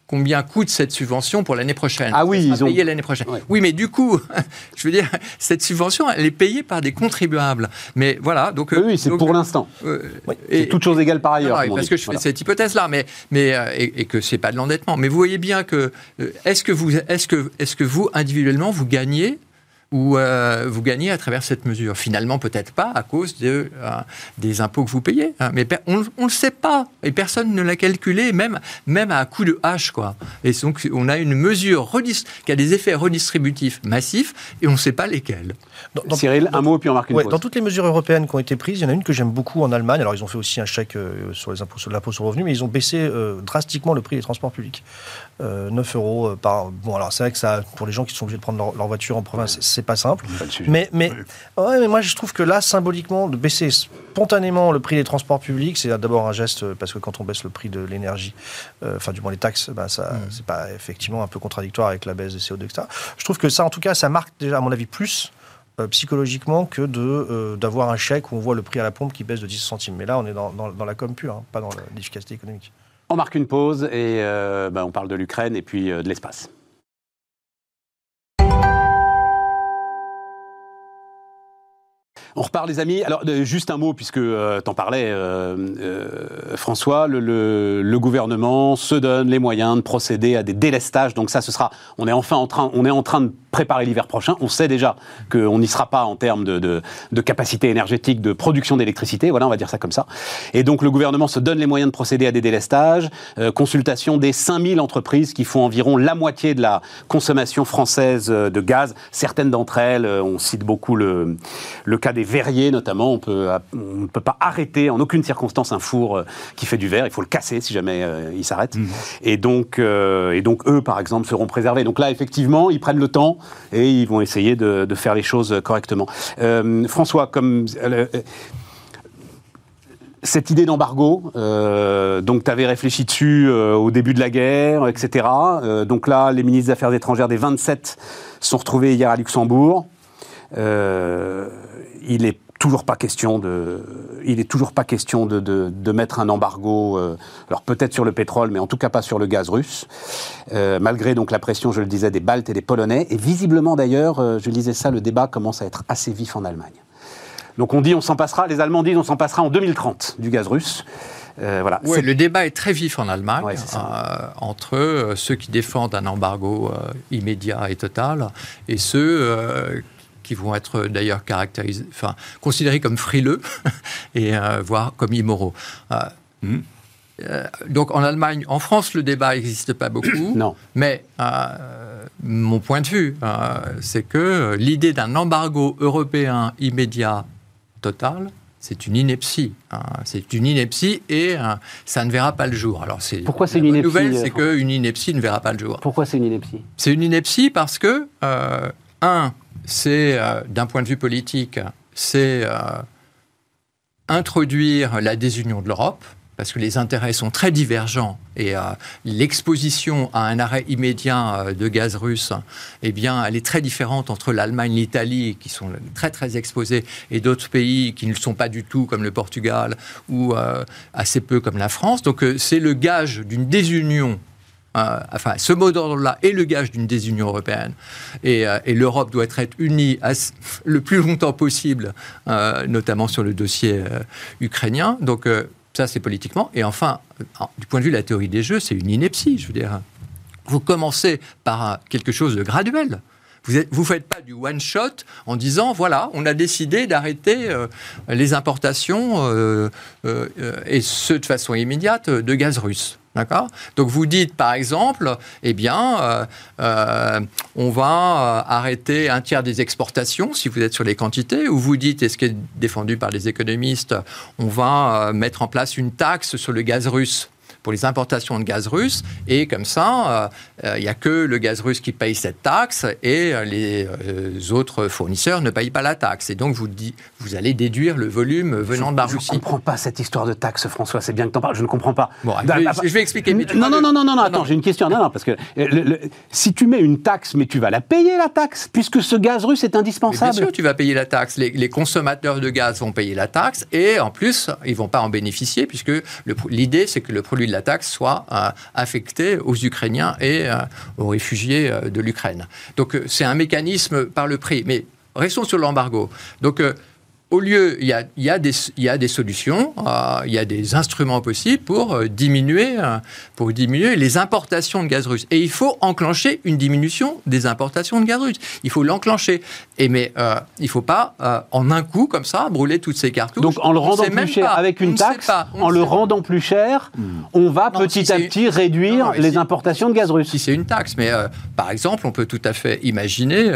combien coûte cette subvention pour l'année prochaine. Ah oui, ils ont payé l'année prochaine. Oui, mais du coup, je veux dire, cette subvention, elle est payée par des contribuables. Mais voilà, donc oui, c'est pour l'instant. Euh, c'est toute chose égale par ailleurs. parce que je fais cette hypothèse-là, mais mais euh, et, et, que c'est pas de l'endettement. Mais vous voyez bien que euh, est-ce que vous est-ce que est-ce que vous individuellement vous gagnez ou euh, vous gagnez à travers cette mesure. Finalement, peut-être pas à cause de, euh, des impôts que vous payez. Hein. Mais on ne le sait pas. Et personne ne l'a calculé, même, même à coup de hache. Quoi. Et donc, on a une mesure qui a des effets redistributifs massifs et on ne sait pas lesquels. Cyril, un mot, puis on marque une ouais, Dans toutes les mesures européennes qui ont été prises, il y en a une que j'aime beaucoup en Allemagne. Alors, ils ont fait aussi un chèque euh, sur les impôts sur l'impôt sur le revenu, mais ils ont baissé drastiquement le prix des transports publics. 9 euros par... Bon, alors c'est vrai que ça, pour les gens qui sont obligés de prendre leur, voiture en province, c'est pas simple. Mais, mais, ouais, mais moi, je trouve que là, symboliquement, de baisser spontanément le prix des transports publics, c'est d'abord un geste, parce que quand on baisse le prix de l'énergie, euh, enfin, du moins les taxes, bah, ça, mm. c'est pas effectivement un peu contradictoire avec la baisse des CO2, etc. Je trouve que ça, en tout cas, ça marque déjà, à mon avis, plus euh, psychologiquement que de euh, d'avoir un chèque où on voit le prix à la pompe qui baisse de 10 centimes. Mais là, on est dans, dans, la com pure, hein, pas dans l'efficacité économique. On marque une pause et bah, on parle de l'Ukraine et puis de l'espace. On repart, les amis. Alors, juste un mot, puisque euh, t'en parlais, euh, euh, François. Le, gouvernement se donne les moyens de procéder à des délestages. Donc ça, ce sera. On est enfin en train, on est en train de préparer l'hiver prochain. On sait déjà qu'on n'y sera pas en termes de, capacité énergétique, de production d'électricité. Voilà, on va dire ça comme ça. Et donc, le gouvernement se donne les moyens de procéder à des délestages. consultation des 5000 entreprises qui font environ la moitié de la consommation française de gaz. Certaines d'entre elles, on cite beaucoup le cas des verriers notamment. On peut, ne peut pas arrêter en aucune circonstance un four euh, qui fait du verre. Il faut le casser si jamais euh, il s'arrête. Mmh. Et, donc, euh, et donc, eux, par exemple, seront préservés. Donc là, effectivement, ils prennent le temps et ils vont essayer de, faire les choses correctement. François, comme cette idée d'embargo, donc tu avais réfléchi dessus au début de la guerre, etc. donc là, les ministres des Affaires étrangères des 27 sont retrouvés hier à Luxembourg il est toujours pas question de, il est toujours pas question de, de, mettre un embargo, euh, alors peut-être sur le pétrole, mais en tout cas pas sur le gaz russe, euh, malgré donc la pression, je le disais, des Baltes et des Polonais. Et visiblement d'ailleurs, euh, je lisais ça, le débat commence à être assez vif en Allemagne. Donc on dit on s'en passera, les Allemands disent on s'en passera en 2030 du gaz russe. voilà. le débat est très vif en Allemagne entre ceux qui défendent un embargo immédiat et total et ceux qui vont être d'ailleurs caractérisés, enfin, considérés comme frileux et euh, voire comme immoraux. Euh, hmm. euh, donc en Allemagne, en France, le débat n'existe pas beaucoup. non. Mais mon point de vue, c'est que l'idée d'un embargo européen immédiat total, c'est une ineptie. Hein. C'est une ineptie et ça ne verra pas le jour. Alors c'est pourquoi c'est une ineptie nouvelle, c'est qu'une ineptie ne verra pas le jour. Pourquoi c'est une ineptie? C'est une ineptie parce que un, c'est, euh, d'un point de vue politique, c'est euh, introduire la désunion de l'Europe, parce que les intérêts sont très divergents et euh, l'exposition à un arrêt immédiat de gaz russe, eh bien, elle est très différente entre l'Allemagne, l'Italie, qui sont très très exposés, et d'autres pays qui ne le sont pas du tout, comme le Portugal, ou assez peu comme la France. Donc, c'est le gage d'une désunion enfin, ce mot d'ordre-là est le gage d'une désunion européenne. Et, l'Europe doit être unie le plus longtemps possible, notamment sur le dossier ukrainien. Donc, ça, c'est politiquement. Et enfin, du point de vue de la théorie des jeux, c'est une ineptie. Je veux dire, vous commencez par quelque chose de graduel. Vous ne faites pas du one shot en disant voilà, on a décidé d'arrêter euh, les importations euh, euh, et ce de façon immédiate de gaz russe. D'accord? Donc vous dites par exemple, eh bien, on va arrêter un tiers des exportations si vous êtes sur les quantités, ou vous dites, et ce qui est défendu par les économistes, on va mettre en place une taxe sur le gaz russe? Pour les importations de gaz russe. Et comme ça, euh, il n'y a que le gaz russe qui paye cette taxe et euh, les euh, autres fournisseurs ne payent pas la taxe. Et donc, vous, vous allez déduire le volume venant de la Russie. Je ne comprends pas cette histoire de taxe, François. C'est bien que tu en parles. Je ne comprends pas. Bon, je, vais, expliquer. non, non, non, non, non, attends, j'ai une question. Non, non, parce que si tu mets une taxe, mais tu vas la payer, la taxe, puisque ce gaz russe est indispensable. bien sûr, tu vas payer la taxe. Les, les, consommateurs de gaz vont payer la taxe et en plus, ils ne vont pas en bénéficier, puisque l'idée, c'est que le produit de la la taxe soit euh, affectée aux Ukrainiens et euh, aux réfugiés euh, de l'Ukraine. Donc c'est un mécanisme par le prix. Mais restons sur l'embargo. Donc au lieu, il y a, y a, des, y a des, solutions, euh, il y a des instruments possibles pour euh, diminuer, euh, pour diminuer les importations de gaz russe. Et il faut enclencher une diminution des importations de gaz russe. Il faut l'enclencher. Et mais il ne faut pas, en un coup, comme ça, brûler toutes ces cartouches. Donc en le rendant plus cher avec une taxe, en le rendant plus cher, on va petit à petit réduire les importations de gaz russe. Si c'est une taxe, mais par exemple, on peut tout à fait imaginer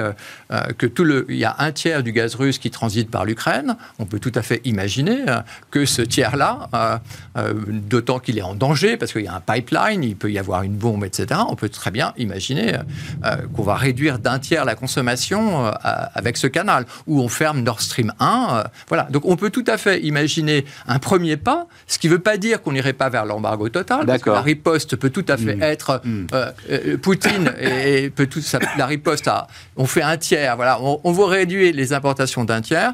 que tout le, il y a un tiers du gaz russe qui transite par l'Ukraine on peut tout à fait imaginer euh, que ce tiers-là, euh, euh, d'autant qu'il est en danger, parce qu'il y a un pipeline, il peut y avoir une bombe, etc., on peut très bien imaginer qu'on va réduire d'un tiers la consommation avec ce canal, ou on ferme Nord Stream 1. voilà. Donc on peut tout à fait imaginer un premier pas, ce qui ne veut pas dire qu'on n'irait pas vers l'embargo total, parce que la riposte peut tout à fait mmh. être mmh. Poutine et, peut tout la riposte à on fait un tiers, voilà, on, on veut réduire les importations d'un tiers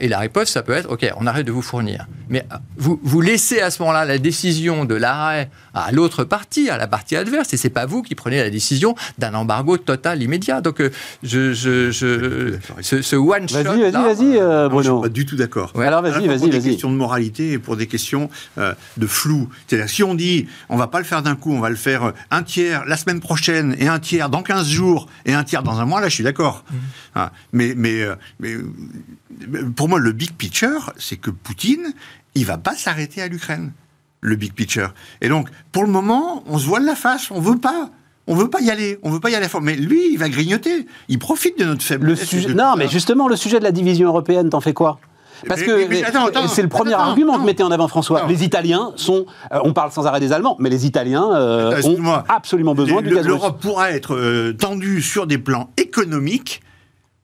et la riposte, ça peut être, OK, on arrête de vous fournir. Mais euh, vous, vous laissez à ce moment-là la décision de l'arrêt à l'autre partie, à la partie adverse, et c'est pas vous qui prenez la décision d'un embargo total immédiat. Donc, euh, je, je, je ce, one shot. Vas-y, vas-y, vas-y, euh, Bruno. je suis pas du tout d'accord. Alors, vas-y, vas-y, vas-y. Pour des questions de moralité et pour des questions de flou. C'est-à-dire, si on dit, on va pas le faire d'un coup, on va le faire un tiers la semaine prochaine et un tiers dans 15 jours et un tiers dans un mois, là, je suis d'accord. Mmh. Ah, mais, mais, mais pour moi, le big picture, c'est que Poutine, il va pas s'arrêter à l'Ukraine. Le big picture. Et donc, pour le moment, on se voile la face. On veut pas. On veut pas y aller, on veut pas y aller Mais lui, il va grignoter. Il profite de notre faiblesse. non, mais justement, le sujet de la division européenne, t'en fais quoi? Parce que c'est le premier argument que mettait en avant François. Les Italiens sont, euh, on parle sans arrêt des Allemands, mais les Italiens euh, ont absolument besoin du gaz L'Europe pourra être euh, tendue sur des plans économiques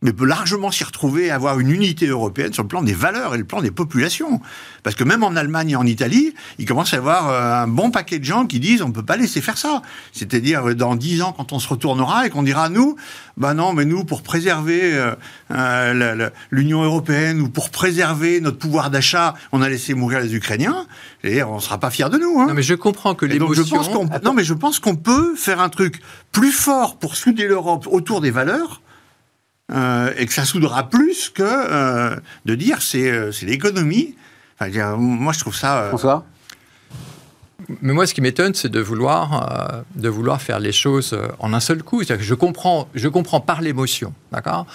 mais peut largement s'y retrouver et avoir une unité européenne sur le plan des valeurs et le plan des populations. Parce que même en Allemagne et en Italie, il commence à y avoir euh, un bon paquet de gens qui disent on ne peut pas laisser faire ça. C'est-à-dire euh, dans dix ans, quand on se retournera et qu'on dira nous, bah non, mais nous, pour préserver euh, l'Union européenne ou pour préserver notre pouvoir d'achat, on a laissé mourir les Ukrainiens. Et on ne sera pas fiers de nous. Hein. Non, mais je comprends que l'émotion... Non, mais je pense qu'on peut faire un truc plus fort pour souder l'Europe autour des valeurs euh, et que ça soudera plus que euh, de dire c'est euh, c'est l'économie. Enfin, moi, je trouve ça. François mais moi, ce qui m'étonne, c'est de vouloir, de vouloir faire les choses en un seul coup. Que je comprends, je comprends par l'émotion, d'accord?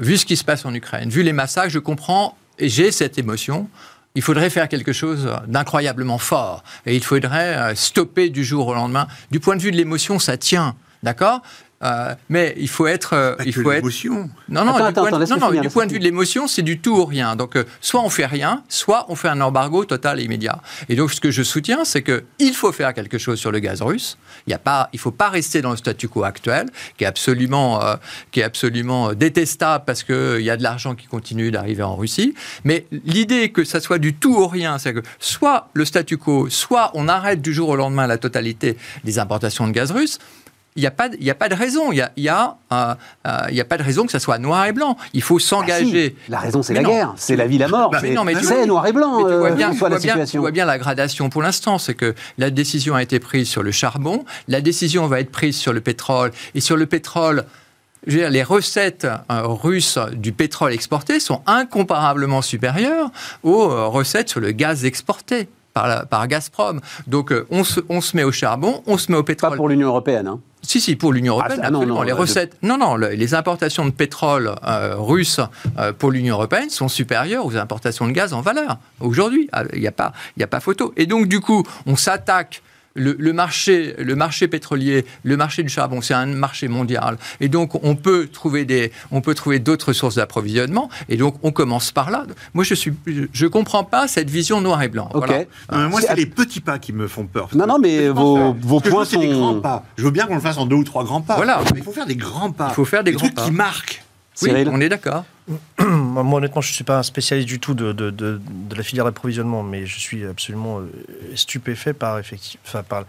Vu ce qui se passe en Ukraine, vu les massacres, je comprends et j'ai cette émotion. Il faudrait faire quelque chose d'incroyablement fort et il faudrait stopper du jour au lendemain. Du point de vue de l'émotion, ça tient, d'accord? Euh, mais il faut être. Euh, il faut être. Non, non, du, point, non, non, du point de vue de l'émotion, c'est du tout ou rien. Donc, euh, soit on fait rien, soit on fait un embargo total et immédiat. Et donc, ce que je soutiens, c'est que il faut faire quelque chose sur le gaz russe. Il ne pas, il faut pas rester dans le statu quo actuel, qui est absolument, qui est absolument détestable parce qu'il y a de l'argent qui continue d'arriver en Russie. Mais l'idée que ça soit du tout ou rien, c'est que soit le statu quo, soit on arrête du jour au lendemain la totalité des importations de gaz russe il n'y a, pas, a pas de raison. Il n'y a, y a, euh, euh, a pas de raison que ça soit noir et blanc. Il faut s'engager. Bah la raison, c'est la guerre. C'est la vie, la mort. Bah, c'est noir et blanc. tu vois bien, tu vois la bien, tu vois bien la gradation pour l'instant. C'est que la décision a été prise sur le charbon. La décision va être prise sur le pétrole. Et sur le pétrole, dire, les recettes euh, russes du pétrole exporté sont incomparablement supérieures aux recettes sur le gaz exporté par, par Gazprom. Donc on, se, on se met au charbon, on se met au pétrole. Pas pour l'Union européenne. Hein. Si, si, pour l'Union ah, européenne, non, non, les recettes. Non, non, les importations de pétrole euh, russe euh, pour l'Union européenne sont supérieures aux importations de gaz en valeur. Aujourd'hui, ah, il n'y a, pas, a pas photo. Et donc, du coup, on s'attaque le, marché, le marché pétrolier, le marché du charbon, c'est un marché mondial. Et donc, on peut trouver des, on peut trouver d'autres sources d'approvisionnement. Et donc, on commence par là. Moi, je suis, je comprends pas cette vision noir et blanc. Ok. moi, c'est les petits pas qui me font peur. Non, non, mais vos, vos points sont. des grands pas. Je veux bien qu'on le fasse en deux ou trois grands pas. Voilà. Mais il faut faire des grands pas. Il faut faire des, grands trucs qui marquent. Oui, on est d'accord. Moi, honnêtement, je ne suis pas un spécialiste du tout de, de, de, la filière d'approvisionnement, mais je suis absolument euh, stupéfait par, enfin, par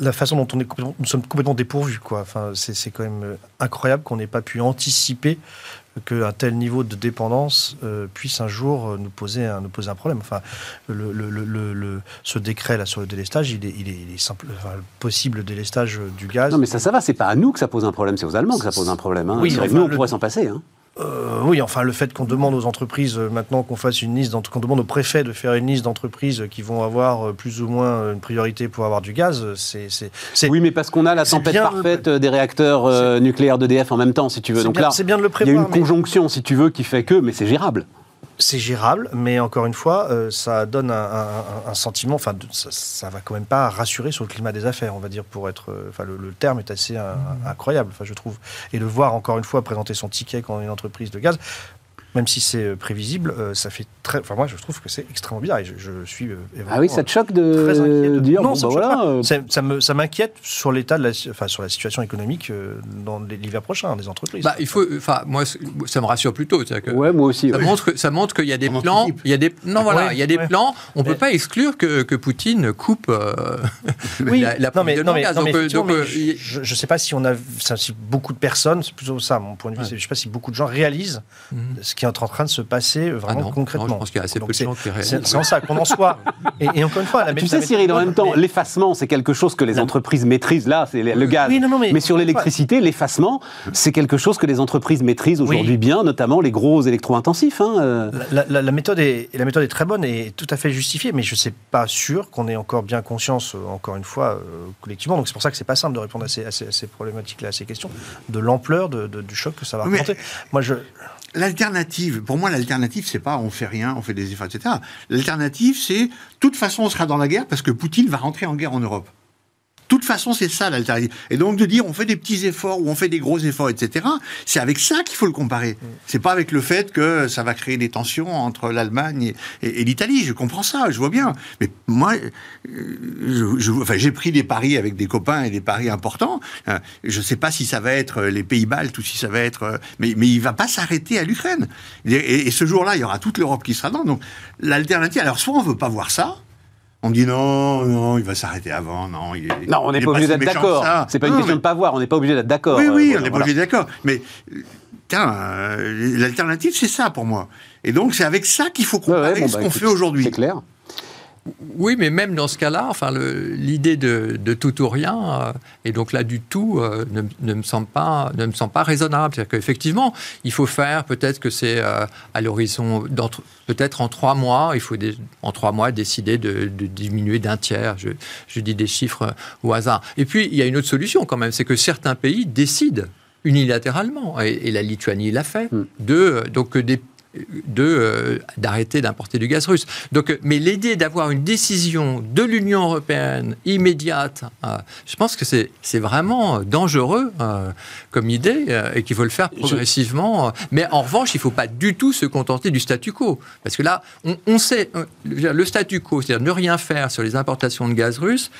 la façon dont on est nous sommes complètement dépourvus. Quoi. Enfin, c'est quand même euh, incroyable qu'on n'ait pas pu anticiper qu'un tel niveau de dépendance euh, puisse un jour nous poser un, nous poser un problème. Enfin, le, le, le, ce décret là sur le délestage, il est, il est, il est simple, enfin, le possible délestage du gaz. Non, mais ça, ça va. C'est pas à nous que ça pose un problème, c'est aux Allemands que ça pose un problème. Hein. Oui, nous, on pourrait s'en passer. Hein. Euh, oui, enfin, le fait qu'on demande aux entreprises euh, maintenant qu'on fasse une liste, qu'on demande aux préfets de faire une liste d'entreprises qui vont avoir euh, plus ou moins une priorité pour avoir du gaz, c'est. Oui, mais parce qu'on a la tempête parfaite des réacteurs nucléaires d'EDF en même temps, si tu veux. Donc là, bien de le prévoir, il y a une conjonction, si tu veux, qui fait que, mais c'est gérable c'est gérable, mais encore une fois, euh, ça donne un, sentiment, enfin, ça, ne va quand même pas rassurer sur le climat des affaires, on va dire, pour être, euh, enfin, le, terme est assez euh, incroyable, enfin, je trouve. Et de voir encore une fois présenter son ticket quand une entreprise de gaz, même si c'est euh, prévisible, euh, ça fait très. Enfin, moi, je trouve que c'est extrêmement bizarre. Et je, suis. Euh, ah oui, ça te choque de dire. Non, ça, bah ça, m'inquiète sur l'état de la, enfin, sur la situation économique dans l'hiver prochain des entreprises. Bah, il faut. Enfin, moi, ça me rassure plutôt. Que ouais, moi aussi. Ça montre, ça montre qu'il y a des plans. Il y a des. Non, voilà, il y a des plans. On ne peut pas exclure que, que Poutine coupe oui. la, la non, mais, non, mais, gaz. je ne sais pas si on a, si beaucoup de personnes, c'est plutôt ça mon point de vue. Je ne sais pas si beaucoup de gens réalisent mhm. ce qui est en train de se passer vraiment ah concrètement. je pense qu'il y a assez peu de gens qui C'est en ça qu'on en soit. Et, encore une fois, la Tu sais, Cyril, en même temps, l'effacement, c'est quelque chose que les entreprises maîtrisent. Là, c'est le gaz. mais, sur l'électricité, l'effacement, c'est quelque chose que les entreprises maîtrisent aujourd'hui bien, notamment les gros électro-intensifs. Hein, euh. la, méthode est, la méthode est très bonne et tout à fait justifiée, mais je ne suis pas sûr qu'on ait encore bien conscience, euh, encore une fois, euh, collectivement. Donc c'est pour ça que c'est pas simple de répondre à ces, ces, problématiques-là, à ces questions, de l'ampleur du choc que ça va représenter. Moi, je l'alternative, pour moi, l'alternative, c'est pas on fait rien, on fait des efforts, etc. L'alternative, c'est, toute façon, on sera dans la guerre parce que Poutine va rentrer en guerre en Europe toute façon, c'est ça l'alternative. Et donc de dire on fait des petits efforts ou on fait des gros efforts, etc., c'est avec ça qu'il faut le comparer. Mm. C'est pas avec le fait que ça va créer des tensions entre l'Allemagne et, l'Italie. Je comprends ça, je vois bien. Mais moi, euh, je, enfin, j'ai pris des paris avec des copains et des paris importants. Euh, je ne sais pas si ça va être les Pays-Baltes ou si ça va être... Euh, mais, mais il va pas s'arrêter à l'Ukraine. Et, et, ce jour-là, il y aura toute l'Europe qui sera dans. Donc l'alternative, alors soit on veut pas voir ça, on dit non, non, il va s'arrêter avant, non. Il est, non, on n'est pas obligé d'être d'accord. C'est pas une question de pas voir, on n'est pas obligé d'être d'accord. Oui, oui, euh, on n'est pas obligé d'être d'accord. Mais tiens, euh, l'alternative, c'est ça pour moi. Et donc, c'est avec ça qu'il faut comparer ce bah, qu'on fait aujourd'hui. C'est clair. Oui, mais même dans ce cas-là, enfin, l'idée de, tout ou rien, euh, et donc là du tout, euh, ne, me semble pas, ne me semble pas raisonnable. C'est-à-dire qu'effectivement, il faut faire, peut-être que c'est euh, à l'horizon, peut-être en trois mois, il faut en trois mois décider de, diminuer d'un tiers. Je, dis des chiffres au hasard. Et puis, il y a une autre solution quand même, c'est que certains pays décident unilatéralement, et, la Lituanie l'a fait, hmm. de, donc des de euh, d'arrêter d'importer du gaz russe. Donc, euh, mais l'idée d'avoir une décision de l'Union européenne immédiate, euh, je pense que c'est c'est vraiment dangereux comme idée et qu'il faut le faire progressivement. Mais en revanche, il ne faut pas du tout se contenter du statu quo, parce que là, on, sait le statu quo, c'est-à-dire ne rien faire sur les importations de gaz russe.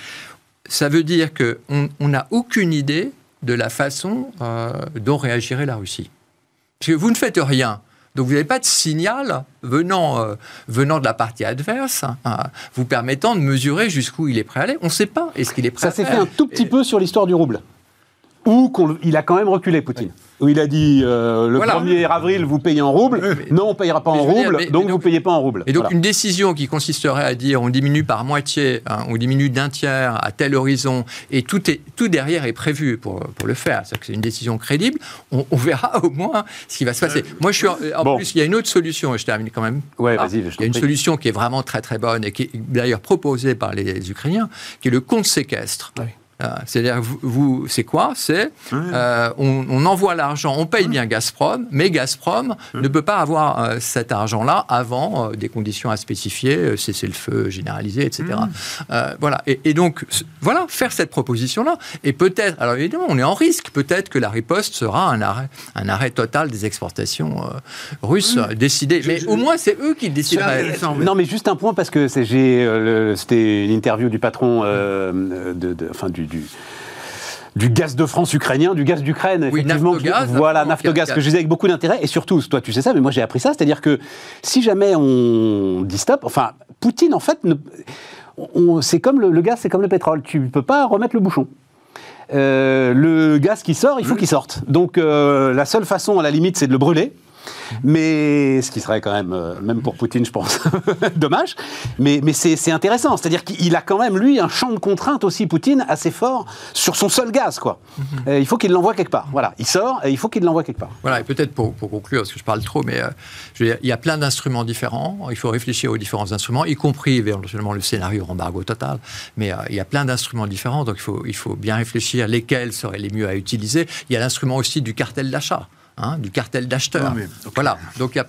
Ça veut dire qu'on n'a aucune idée de la façon dont réagirait la Russie. Parce que vous ne faites rien donc vous n'avez pas de signal venant, euh, venant de la partie adverse, hein, vous permettant de mesurer jusqu'où il est prêt à aller. On ne sait pas. Est-ce qu'il est prêt Ça s'est fait un tout petit peu sur l'histoire du rouble. ou qu'il a quand même reculé, Poutine où il a dit euh, le 1er avril, vous payez en rouble. non, on ne payera pas en rouble, donc, vous ne payez pas en rouble. Et donc une décision qui consisterait à dire on diminue par moitié, hein, on diminue d'un tiers à tel horizon, et tout, est, tout derrière est prévu pour, pour le faire. C'est-à-dire que c'est une décision crédible. On, verra au moins ce qui va se passer. Moi, je suis en, plus, il y a une autre solution, et je termine quand même. Ouais, vas-y, il y a une solution qui est vraiment très très bonne et qui est d'ailleurs proposée par les Ukrainiens, qui est le compte séquestre. Euh, c'est-à-dire, vous, c'est quoi? C'est euh, on, envoie l'argent, on paye bien Gazprom, mais Gazprom ne peut pas avoir euh, cet argent-là avant des conditions à spécifier, cesser le feu généralisé, etc. voilà. Et, donc, voilà, faire cette proposition-là. Et peut-être, alors évidemment, on est en risque. Peut-être que la riposte sera un arrêt, un arrêt total des exportations russes décidées. Mais au moins, c'est eux qui décideraient. Non, mais juste un point parce que c'était une interview du patron de, de, enfin, du, du, gaz de France ukrainien, du gaz d'Ukraine, effectivement. Naftogaz, voilà, Naftogaz, que je disais avec beaucoup d'intérêt. Et surtout, toi, tu sais ça, mais moi, j'ai appris ça. C'est-à-dire que si jamais on dit stop, enfin, Poutine, en fait, c'est comme le, gaz, c'est comme le pétrole. Tu ne peux pas remettre le bouchon. Euh, le gaz qui sort, il faut qu'il sorte. Donc, euh, la seule façon, à la limite, c'est de le brûler. Mais ce qui serait quand même, euh, même pour Poutine, je pense, dommage. Mais, mais c'est intéressant. C'est-à-dire qu'il a quand même, lui, un champ de contrainte aussi, Poutine, assez fort sur son seul gaz. quoi. Mhm. il faut qu'il l'envoie quelque part. Voilà, il sort et il faut qu'il l'envoie quelque part. Voilà, et peut-être pour, pour, conclure, parce que je parle trop, mais euh, il y a plein d'instruments différents. Il faut réfléchir aux différents instruments, y compris éventuellement le scénario embargo total. Mais euh, il y a plein d'instruments différents, donc il faut, il faut bien réfléchir lesquels seraient les mieux à utiliser. Il y a l'instrument aussi du cartel d'achat. Hein, du cartel d'acheteurs. Voilà. Donc, y a...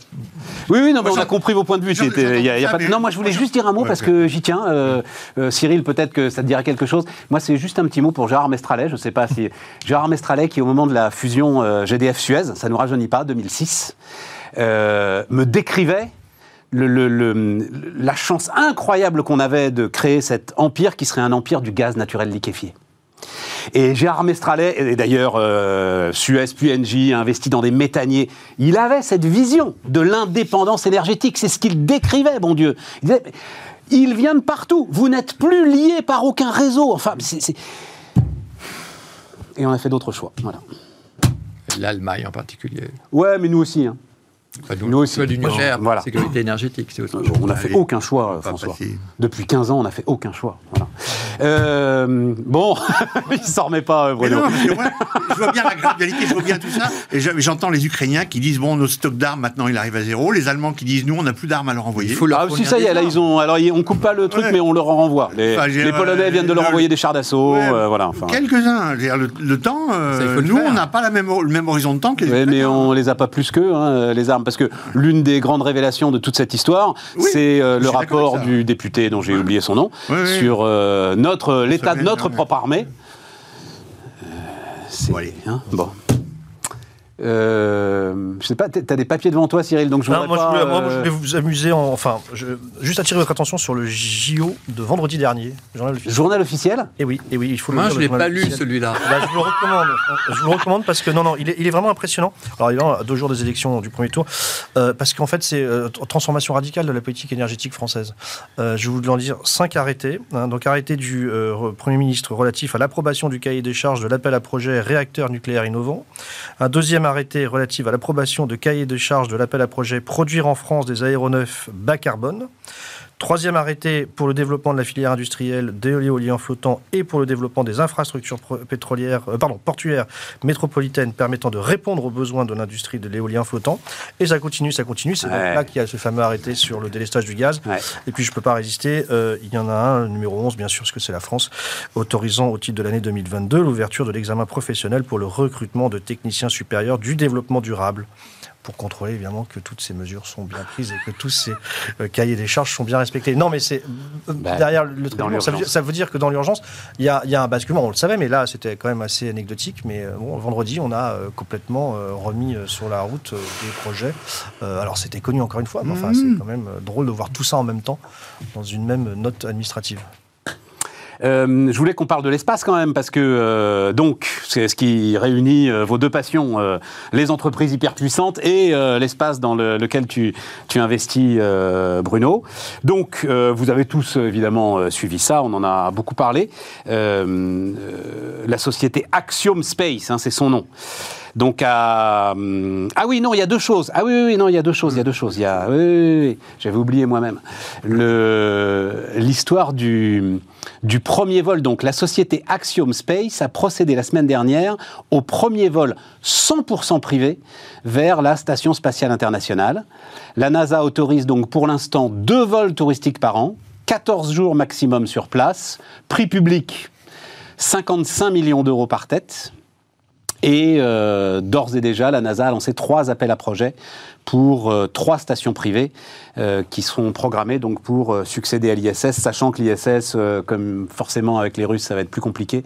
Oui, oui, non, on a compris vos points de vue. Non, moi je voulais juste dire un mot parce que j'y tiens. Euh, euh, Cyril, peut-être que ça te dirait quelque chose. Moi, c'est juste un petit mot pour Gérard Mestralet. Je ne sais pas si Gérard Mestralet, qui au moment de la fusion euh, GDF-Suez, ça ne nous rajeunit pas, 2006, me décrivait le, la chance incroyable qu'on avait de créer cet empire qui serait un empire du gaz naturel liquéfié. Et Gérard Mestralet, et d'ailleurs euh, Suez puis Engie, investi dans des méthaniers, il avait cette vision de l'indépendance énergétique. C'est ce qu'il décrivait, bon Dieu. Il disait, il vient de partout. Vous n'êtes plus lié par aucun réseau. Enfin, c'est... Et on a fait d'autres choix. Voilà. L'Allemagne en particulier. Ouais, mais nous aussi. Hein nous aussi. voilà. sécurité énergétique, c'est On n'a fait aucun choix, François. Depuis 15 ans, on n'a fait aucun choix. Euh, bon, il ne s'en remet pas, Bruno. je vois bien la gradualité, je vois bien tout ça. Et j'entends les Ukrainiens qui disent bon, notre stock d'armes maintenant il arrive à zéro. Les Allemands qui disent nous, on n'a plus d'armes à leur envoyer. Il faut leur ah, si ça y est, là ils ont. Alors on coupe pas le truc, mais on leur renvoie. Les, Polonais viennent de leur envoyer des chars d'assaut. Euh, voilà. Enfin. Quelques-uns. Le, temps, euh, nous, on n'a pas la même, le même horizon de temps que les. mais on les a pas plus qu'eux, hein, les armes parce que l'une des grandes révélations de toute cette histoire, c'est euh, le rapport du député dont j'ai oublié son nom sur euh, notre l'état de notre propre armée. Euh, c'est hein, bon. Euh, je sais pas, tu as des papiers devant toi, Cyril, donc je moi, pas, je voulais, moi, je voulais vous amuser, en, enfin, je, juste attirer votre attention sur le JO de vendredi dernier. Journal officiel. Journal officiel Et eh oui, et eh oui, il faut moi, le je l'ai pas lu celui-là. Bah, je vous le recommande. je vous le recommande parce que non, non, il est, il est vraiment impressionnant. Alors évidemment, à deux jours des élections du premier tour, euh, parce qu'en fait, c'est euh, transformation radicale de la politique énergétique française. Euh, je vais vous en dire cinq arrêtés. Hein. donc arrêté du Premier ministre relatif à l'approbation du cahier des charges de l'appel à projet réacteurs nucléaires innovants. Un deuxième arrêté relatif à l'approbation de cahier de charges de l'appel à projet Produire en France des aéronefs bas carbone. Troisième arrêté pour le développement de la filière industrielle de l'éolien flottant et pour le développement des infrastructures pétrolières, euh, pardon, portuaires métropolitaines permettant de répondre aux besoins de l'industrie de l'éolien flottant. Et ça continue, ça continue. C'est là qu'il y a ce fameux arrêté sur le délestage du gaz. Et puis je ne peux pas résister. Euh, il y en a un, le numéro 11, bien sûr, parce que c'est la France, autorisant au titre de l'année 2022 l'ouverture de l'examen professionnel pour le recrutement de techniciens supérieurs du développement durable pour contrôler évidemment que toutes ces mesures sont bien prises et que tous ces euh, cahiers des charges sont bien respectés. Non, mais c'est euh, bah, derrière le tribunal, ça, veut dire que dans l'urgence, il y a, un basculement. On le savait, mais là, c'était quand même assez anecdotique. Mais euh, bon, vendredi, on a complètement remis sur la route des projets. alors, c'était connu encore une fois, mais enfin, c'est mmh. quand même drôle de voir tout ça en même temps dans une même note administrative. Je voulais qu'on parle de l'espace quand même, parce que donc c'est ce qui réunit vos deux passions, les entreprises hyper puissantes et l'espace dans lequel tu, tu investis, Bruno. Donc vous avez tous évidemment suivi ça, on en a beaucoup parlé. la société Axiom Space, hein, c'est son nom. Donc, ah oui, non, il y a deux choses. Ah oui, oui, non, il y a deux choses. Il y a deux choses. Il y a, oui, j'avais oublié moi-même. L'histoire du, du premier vol. Donc, la société Axiom Space a procédé la semaine dernière au premier vol 100% privé vers la station spatiale internationale. La NASA autorise donc pour l'instant deux vols touristiques par an, 14 jours maximum sur place, prix public 55 millions d'euros par tête. Et euh, d'ores et déjà, la NASA a lancé trois appels à projets pour euh, trois stations privées euh, qui seront programmées donc pour succéder à l'ISS, sachant que l'ISS, comme forcément avec les Russes, ça va être plus compliqué.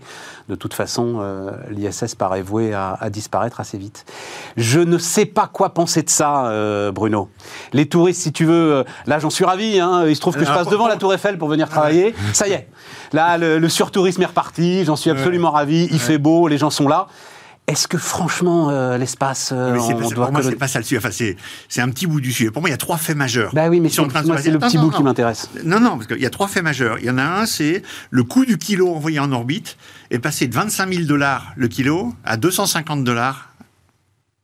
De toute façon, l'ISS paraît voué à, disparaître assez vite. Je ne sais pas quoi penser de ça, Bruno. Les touristes, si tu veux, là j'en suis ravi. Hein, il se trouve que je passe devant la Tour Eiffel pour venir travailler. Ça y est, là le, surtourisme est reparti. J'en suis absolument ravi. Il fait beau, les gens sont là. Est-ce que franchement, euh, l'espace, euh, on doit Pour moi, c'est pas ça le sujet. Enfin, c'est un petit bout du sujet. Pour moi, il y a trois faits majeurs. Bah oui, mais c'est le petit bout qui m'intéresse. Non, non, parce qu'il y a trois faits majeurs. Il y en a un, c'est le coût du kilo envoyé en orbite est passé de 25 000 dollars le kilo à 250 dollars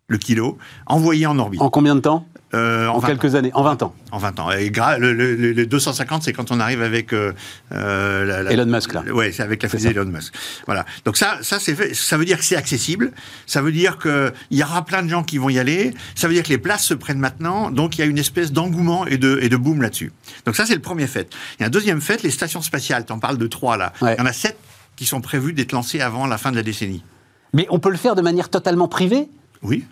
le kilo envoyé en orbite. En combien de temps? Euh, en, quelques années, en 20 ans. En 20 ans. Et le, le, 250, c'est quand on arrive avec euh, euh, Elon Musk là. Ouais, c'est avec la fusée Elon Musk. Voilà. Donc ça, ça c'est ça veut dire que c'est accessible. Ça veut dire que il y aura plein de gens qui vont y aller. Ça veut dire que les places se prennent maintenant. Donc il y a une espèce d'engouement et de et de boom là-dessus. Donc ça c'est le premier fait. Il y a un deuxième fait, les stations spatiales. Tu en parles de trois là. Il y en a sept qui sont prévues d'être lancées avant la fin de la décennie. Mais on peut le faire de manière totalement privée? Oui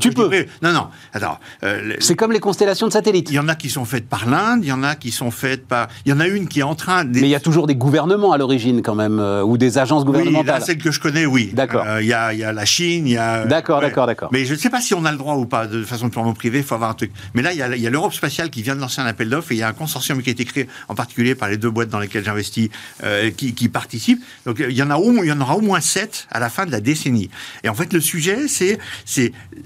tu peux. Non, non. Attends. Euh, c'est comme les constellations de satellites. Il y en a qui sont faites par l'Inde, il y en a qui sont faites par. Il y en a une qui est en train. Mais il y a toujours des gouvernements à l'origine, quand même, euh, ou des agences gouvernementales. Oui, là, celle que je connais, oui. D'accord. Euh, il y, a, y, a, la Chine, il y a. D'accord, d'accord, d'accord. Mais je ne sais pas si on a le droit ou pas, de façon purement privée, il faut avoir un truc. Mais là, il y a l'Europe spatiale qui vient de lancer un appel d'offres et il y a un consortium qui a été créé, en particulier par les deux boîtes dans lesquelles j'investis, qui, qui, participent. Donc il y, en a au, il y en aura au moins sept à la fin de la décennie. Et en fait, le sujet, c'est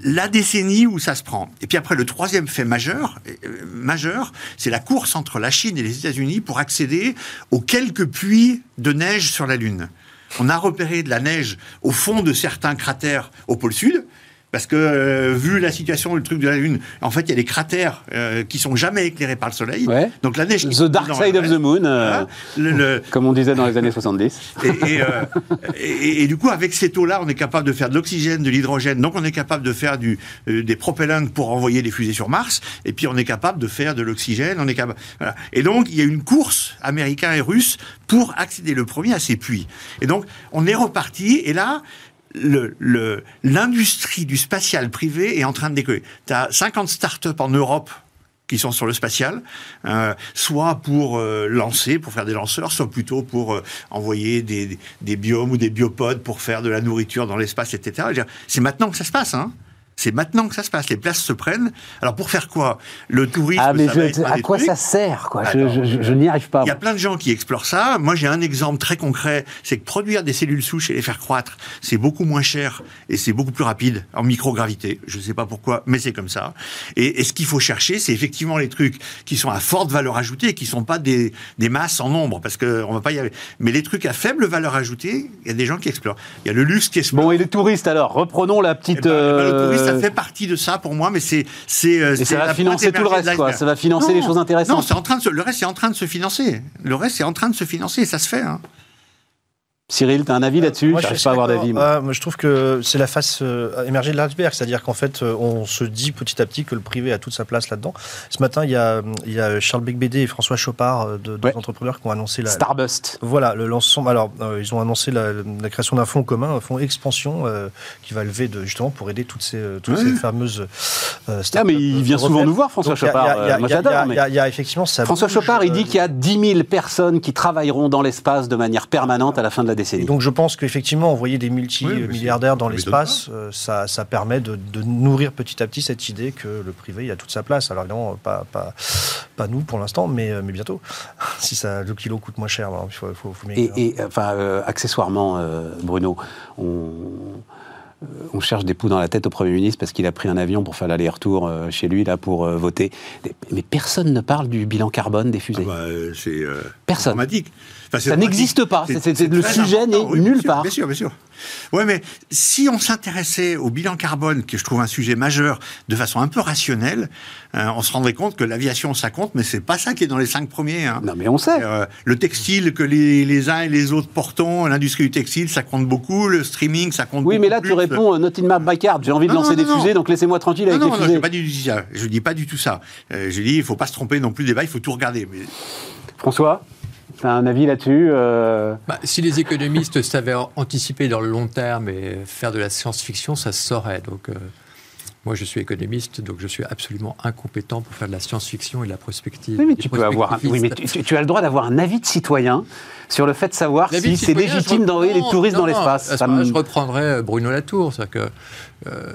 la décennie où ça se prend. Et puis après, le troisième fait majeur, euh, majeur c'est la course entre la Chine et les États-Unis pour accéder aux quelques puits de neige sur la Lune. On a repéré de la neige au fond de certains cratères au pôle Sud, parce que euh, vu la situation, le truc de la Lune, en fait, il y a des cratères euh, qui sont jamais éclairés par le Soleil. Donc la neige. The dark side of the moon, euh, le, comme on disait dans les années 70. Et, et, et, du coup, avec cette eau-là, on est capable de faire de l'oxygène, de l'hydrogène. Donc on est capable de faire du, des propellants pour envoyer des fusées sur Mars. Et puis on est capable de faire de l'oxygène. On est capable. Voilà. Et donc il y a une course américaine et russe pour accéder le premier à ces puits. Et donc on est reparti. Et là, l'industrie du spatial privé est en train de décoller. Tu as 50 startups en Europe qui sont sur le spatial, euh, soit pour euh, lancer, pour faire des lanceurs, soit plutôt pour euh, envoyer des, des, biomes ou des biopodes pour faire de la nourriture dans l'espace, etc. C'est maintenant que ça se passe. Hein c'est maintenant que ça se passe. Les places se prennent. Alors pour faire quoi? Le tourisme. Ah mais à quoi ça sert quoi? Je, n'y arrive pas. Il y a plein de gens qui explorent ça. Moi j'ai un exemple très concret, c'est que produire des cellules souches et les faire croître, c'est beaucoup moins cher et c'est beaucoup plus rapide en microgravité. Je ne sais pas pourquoi, mais c'est comme ça. Et, ce qu'il faut chercher, c'est effectivement les trucs qui sont à forte valeur ajoutée, qui sont pas des, des masses en nombre, parce que on va pas y aller. Mais les trucs à faible valeur ajoutée, il y a des gens qui explorent. Il y a le luxe qui explore. Bon et les touristes alors, reprenons la petite. Eh ben, eh ben, ça euh, fait partie de ça pour moi, mais c'est c'est euh, ça va financer tout le reste, quoi. Ça va financer les choses intéressantes. Non, c'est en train de le reste est en train de se financer. Le reste est en train de se financer, ça se fait. Hein. Cyril, tu as un avis là-dessus Je ne pas avoir d'avis. Ah, je trouve que c'est la face euh, émergée de l'iceberg, c'est-à-dire qu'en fait, euh, on se dit petit à petit que le privé a toute sa place là-dedans. Ce matin, il y a, il y a Charles Becbédé et François Chopard, euh, deux entrepreneurs qui ont annoncé la. Starbust. Voilà, le lancement. Alors, ils ont annoncé la, création d'un fonds commun, un fonds expansion, qui va lever de, justement pour aider toutes ces, toutes ces fameuses. Ah, mais il vient souvent nous voir, François Chopard. Il y a effectivement François Chopard, il dit qu'il y a 10 000 personnes qui travailleront dans l'espace de manière permanente à la fin de la décennie. Décennie. donc je pense qu'effectivement, envoyer des multimilliardaires dans l'espace, ça, ça, permet de, nourrir petit à petit cette idée que le privé, il a toute sa place. Alors évidemment, pas, pas, pas nous pour l'instant, mais, mais bientôt. si ça, le kilo coûte moins cher, il faut, faut, faut et, et, enfin, accessoirement, Bruno, on on cherche des poux dans la tête au Premier ministre parce qu'il a pris un avion pour faire l'aller-retour euh, chez lui là pour euh, voter. Mais personne ne parle du bilan carbone des fusées. Ah bah, c'est euh, personne. Ça n'existe pas. le sujet n'est nulle part. Bien sûr, bien sûr. Oui, mais si on s'intéressait au bilan carbone, que je trouve un sujet majeur, de façon un peu rationnelle, euh, on se rendrait compte que l'aviation, ça compte, mais c'est pas ça qui est dans les cinq premiers. Hein. Non, mais on sait. Euh, le textile que les, uns et les autres portons, l'industrie du textile, ça compte beaucoup. Le streaming, ça compte oui, beaucoup. Oui, mais là, tu réponds, euh, not in my backyard. J'ai envie de lancer des fusées, donc laissez-moi tranquille avec les fusées. Non, je pas ça. Je dis pas du tout ça. je dis, il faut pas se tromper non plus débat, il faut tout regarder. Mais... François? Un avis là-dessus euh bah, Si les économistes savaient anticiper dans le long terme et faire de la science-fiction, ça se saurait. Donc, euh, moi, je suis économiste, donc je suis absolument incompétent pour faire de la science-fiction et de la prospective. Oui, mais tu peux avoir. oui, mais tu, as le droit d'avoir un avis de citoyen sur le fait de savoir si c'est légitime d'envoyer les touristes dans l'espace. Je reprendrai Bruno Latour, c'est que. Euh,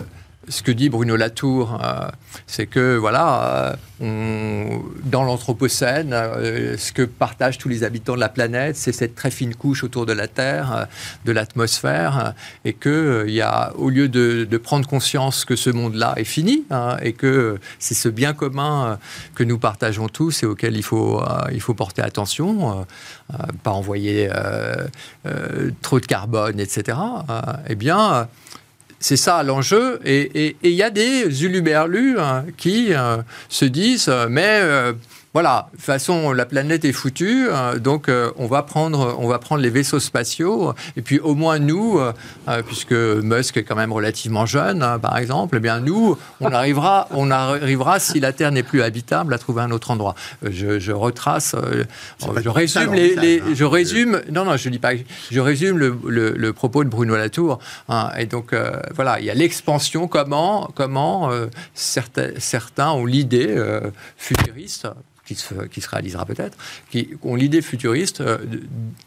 ce que dit Bruno Latour, euh, c'est que voilà, euh, dans l'Anthropocène, euh, ce que partagent tous les habitants de la planète, c'est cette très fine couche autour de la Terre, de l'atmosphère, et que il y a, au lieu de, prendre conscience que ce monde-là est fini, hein, et que c'est ce bien commun que nous partageons tous et auquel il faut, il faut porter attention, pas envoyer trop de carbone, etc. eh bien c'est ça l'enjeu. Et il y a des uluberlus hein, qui euh, se disent, mais euh, voilà, de toute façon, la planète est foutue, euh, donc euh, on, va prendre, on va prendre les vaisseaux spatiaux, et puis au moins nous, euh, puisque Musk est quand même relativement jeune, hein, par exemple, eh bien nous, on arrivera, on arrivera, si la Terre n'est plus habitable, à trouver un autre endroit. Je, retrace, je résume, les, je résume, non, non, je dis pas, je résume le, propos de Bruno Latour, hein, et donc voilà, il y a l'expansion, comment, comment certains, certains ont l'idée futuriste, qui se, qui se réalisera peut-être, qui ont l'idée futuriste euh,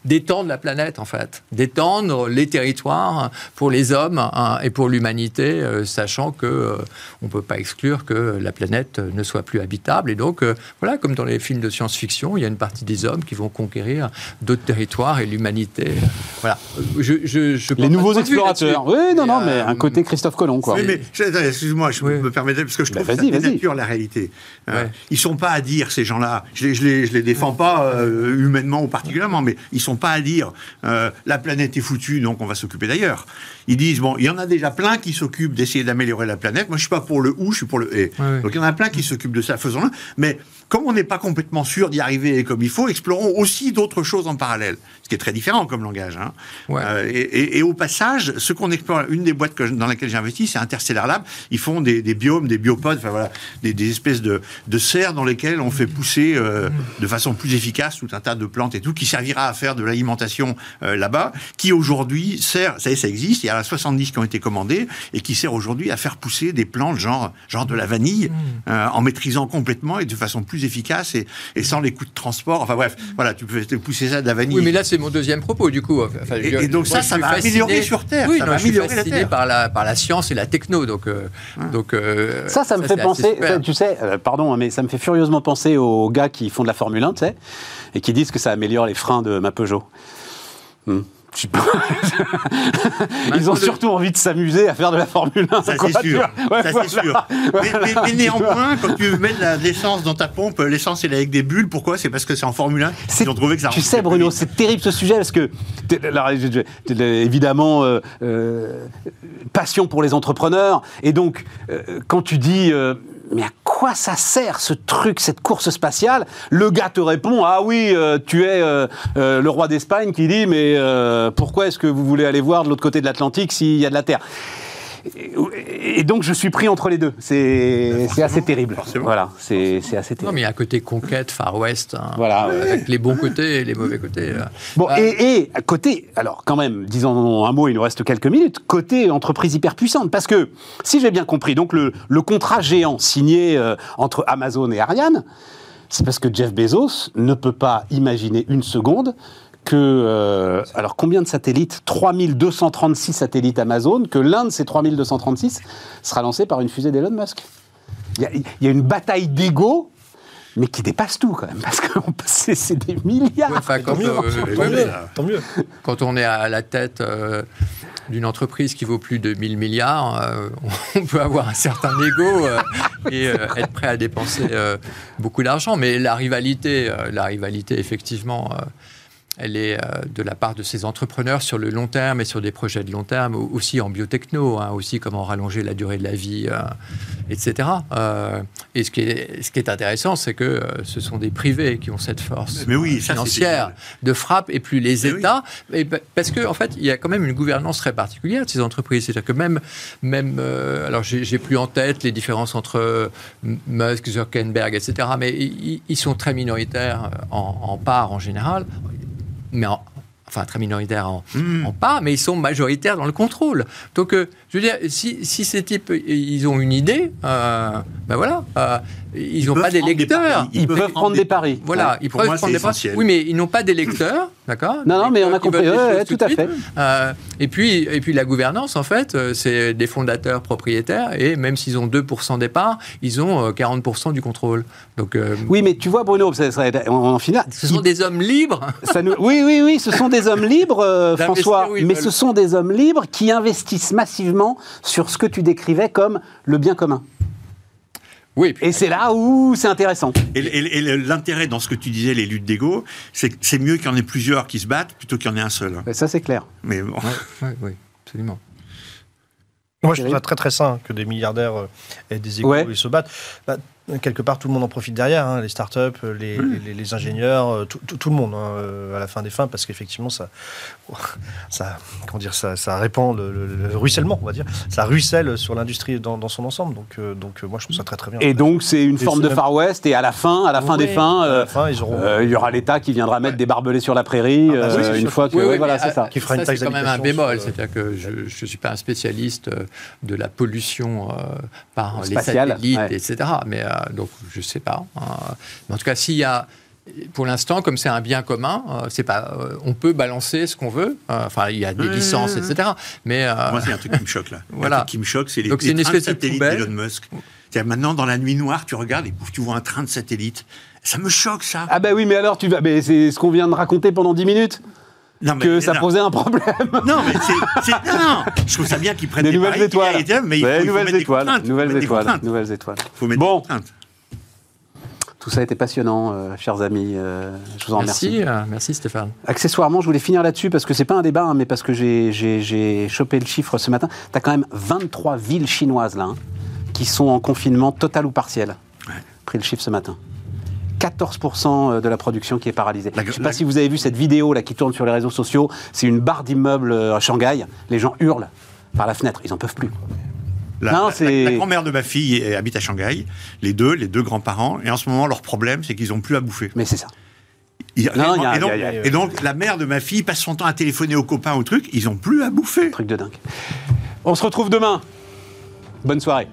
d'étendre la planète, en fait, d'étendre les territoires pour les hommes hein, et pour l'humanité, euh, sachant que euh, on ne peut pas exclure que la planète ne soit plus habitable. Et donc, voilà, comme dans les films de science-fiction, il y a une partie des hommes qui vont conquérir d'autres territoires et l'humanité. Voilà. Je, je, les nouveaux explorateurs. Oui, non, non, mais un côté Christophe Colomb, quoi. Oui, mais excuse-moi, je me permets parce que je bah, trouve que ça dénature la réalité. Ils Ils sont pas à dire ces gens là je les, je les, défends pas euh, humainement ou particulièrement, mais ils sont pas à dire euh, la planète est foutue, donc on va s'occuper d'ailleurs. Ils disent bon, il y en a déjà plein qui s'occupent d'essayer d'améliorer la planète. Moi, je suis pas pour le ou, je suis pour le et. Donc il y en a plein qui s'occupent de ça, faisons-le. Mais comme on n'est pas complètement sûr d'y arriver comme il faut, explorons aussi d'autres choses en parallèle, ce qui est très différent comme langage. Hein. Euh, et, au passage, ce qu'on explore, une des boîtes dans laquelle j'ai investi, c'est Interstellar Lab. Ils font des, biomes, des biopodes, enfin voilà, des, espèces de, de, serres dans lesquelles on fait pousser euh, de façon plus efficace tout un tas de plantes et tout, qui servira à faire de l'alimentation euh, là-bas, qui aujourd'hui sert, ça ça existe, il y a 70 qui ont été commandés, et qui sert aujourd'hui à faire pousser des plantes genre, genre de la vanille, mmh. en maîtrisant complètement et de façon plus efficace et, sans les coûts de transport. Enfin bref, voilà, tu peux pousser ça de la vanille. Oui, mais là, c'est mon deuxième propos, du coup. et, donc ça, ça va améliorer sur Terre. Oui, ça va améliorer je suis fasciné par la, par la science et la techno. Donc, euh, donc euh, ça, ça me fait penser, tu sais, euh, pardon, hein, mais ça me fait furieusement penser aux gars qui font de la Formule 1, tu sais, et qui disent que ça améliore les freins de ma Peugeot. Hmm. Ils ont surtout envie de s'amuser à faire de la Formule 1. Ça, c'est sûr. sûr. Mais, néanmoins, quand tu mets de l'essence dans ta pompe, l'essence, elle est avec des bulles. Pourquoi? C'est parce que c'est en Formule 1. Ils ont trouvé que ça Tu sais, Bruno, c'est terrible ce sujet parce que, évidemment, euh, euh, passion pour les entrepreneurs. Et donc, euh, quand tu dis mais à quoi ça sert ce truc, cette course spatiale? Le gars te répond ah oui, euh, tu es euh, euh, le roi d'Espagne qui dit mais pourquoi est-ce que vous voulez aller voir de l'autre côté de l'Atlantique s'il y a de la Terre? Et donc je suis pris entre les deux. C'est assez terrible. Voilà, c'est assez terrible. Non, mais il y a un côté conquête, Far West, hein, voilà, avec les bons côtés et les mauvais côtés. Bon, bah, et, et, côté, alors quand même, disons un mot, il nous reste quelques minutes, côté entreprise hyper puissante. Parce que, si j'ai bien compris, donc le, le contrat géant signé euh, entre Amazon et Ariane, c'est parce que Jeff Bezos ne peut pas imaginer une seconde que, euh, alors combien de satellites? 3236 satellites Amazon, que l'un de ces 3236 sera lancé par une fusée d'Elon Musk. Il y, a une bataille d'ego mais qui dépasse tout quand même, parce que c'est des milliards. enfin, quand, euh, tant, mieux, quand on est à la tête euh, d'une entreprise qui vaut plus de 1000 milliards, euh, on peut avoir un certain ego et être prêt à dépenser beaucoup d'argent. Mais la rivalité, la rivalité effectivement elle est euh, de la part de ces entrepreneurs sur le long terme et sur des projets de long terme, aussi en biotechno, hein, aussi comment rallonger la durée de la vie, euh, etc. Euh, et ce qui est, ce qui est intéressant, c'est que ce sont des privés qui ont cette force financière de frappe et plus les États. parce qu'en en fait, il y a quand même une gouvernance très particulière de ces entreprises. C'est-à-dire que même, même alors j'ai plus en tête les différences entre Musk, Zuckerberg, etc., mais ils, sont très minoritaires en, en part en général mais enfin très minoritaires en, hmm. en, part, mais ils sont majoritaires dans le contrôle. Donc, euh, je veux dire, si, si, ces types, ils ont une idée, euh, ben voilà, euh, ils n'ont pas d'électeurs. Ils, peuvent, prendre des paris. Voilà, ils peuvent prendre des paris. Oui, mais ils n'ont pas d'électeurs, d'accord? Non, non, mais on a compris, tout, à fait. Euh, et, puis, et puis la gouvernance, en fait, c'est des fondateurs propriétaires, et même s'ils ont 2% des parts, ils ont 40% du contrôle. Donc, oui, mais tu vois, Bruno, ça, en final... Ce sont des hommes libres ça nous, Oui, oui, oui, ce sont des hommes libres, François, mais ce sont des hommes libres qui investissent massivement sur ce que tu décrivais comme le bien commun. Oui, et c'est là où c'est intéressant. Et, l'intérêt dans ce que tu disais, les luttes d'ego, c'est que c'est mieux qu'il y en ait plusieurs qui se battent plutôt qu'il y en ait un seul. Ça, c'est clair. Mais bon. oui, absolument. Moi, je trouve ça très très sain que des milliardaires euh, aient des égos et se battent. Bah, quelque part, tout le monde en profite derrière, hein, les startups, les, les, ingénieurs, euh, tout, tout, le monde, hein, euh, à la fin des fins, parce qu'effectivement, ça, ça, comment dire, ça, ça répand le, ruissellement, on va dire. Ça ruisselle sur l'industrie dans, son ensemble. Donc, euh, donc moi, je trouve ça très très bien. Et donc, c'est une forme de Far West, et à la fin, à la fin des fins, il y aura l'État qui viendra mettre des barbelés sur la prairie, ah, bah une fois que. voilà, c'est ça. Qui fera une C'est quand même un bémol, c'est-à-dire que je ne suis pas un spécialiste de la pollution par les satellites, etc. Mais donc je ne sais pas. Hein. Mais en tout cas, s'il y a pour l'instant, comme c'est un bien commun, euh, c'est pas, euh, on peut balancer ce qu'on veut. Euh, enfin, il y a des licences, etc. Mais moi, c'est un truc qui me choque là. Voilà. Un truc qui me choque, c'est les, Donc, les trains de satellites d'Elon Musk. Maintenant, dans la nuit noire, tu regardes et tu vois un train de satellite. Ça me choque, ça. Ah ben oui, mais alors tu vas, c'est ce qu'on vient de raconter pendant 10 minutes. Non, mais, que ça posait un problème. Non, mais c'est, non, je trouve ça bien qu'ils prennent des, nouvelles étoiles. mais il faut, nouvelles, étoiles. nouvelles étoiles. Nouvelles étoiles. Faut mettre bon. des tout ça a été passionnant, euh, chers amis. Euh, je vous en remercie. Merci, euh, merci Stéphane. Accessoirement, je voulais finir là-dessus parce que c'est pas un débat, hein, mais parce que j'ai chopé le chiffre ce matin. Tu as quand même 23 villes chinoises là, hein, qui sont en confinement total ou partiel. Ouais. Pris le chiffre ce matin. 14% de la production qui est paralysée. je ne sais pas si vous avez vu cette vidéo là qui tourne sur les réseaux sociaux. C'est une barre d'immeubles à Shanghai. Les gens hurlent par la fenêtre. Ils n'en peuvent plus. La, la, grand-mère de ma fille habite à Shanghai, les deux, les deux grands-parents, et en ce moment, leur problème, c'est qu'ils n'ont plus à bouffer. Mais c'est ça. et, donc, la mère de ma fille passe son temps à téléphoner aux copains, au truc, ils n'ont plus à bouffer. Truc de dingue. On se retrouve demain. Bonne soirée.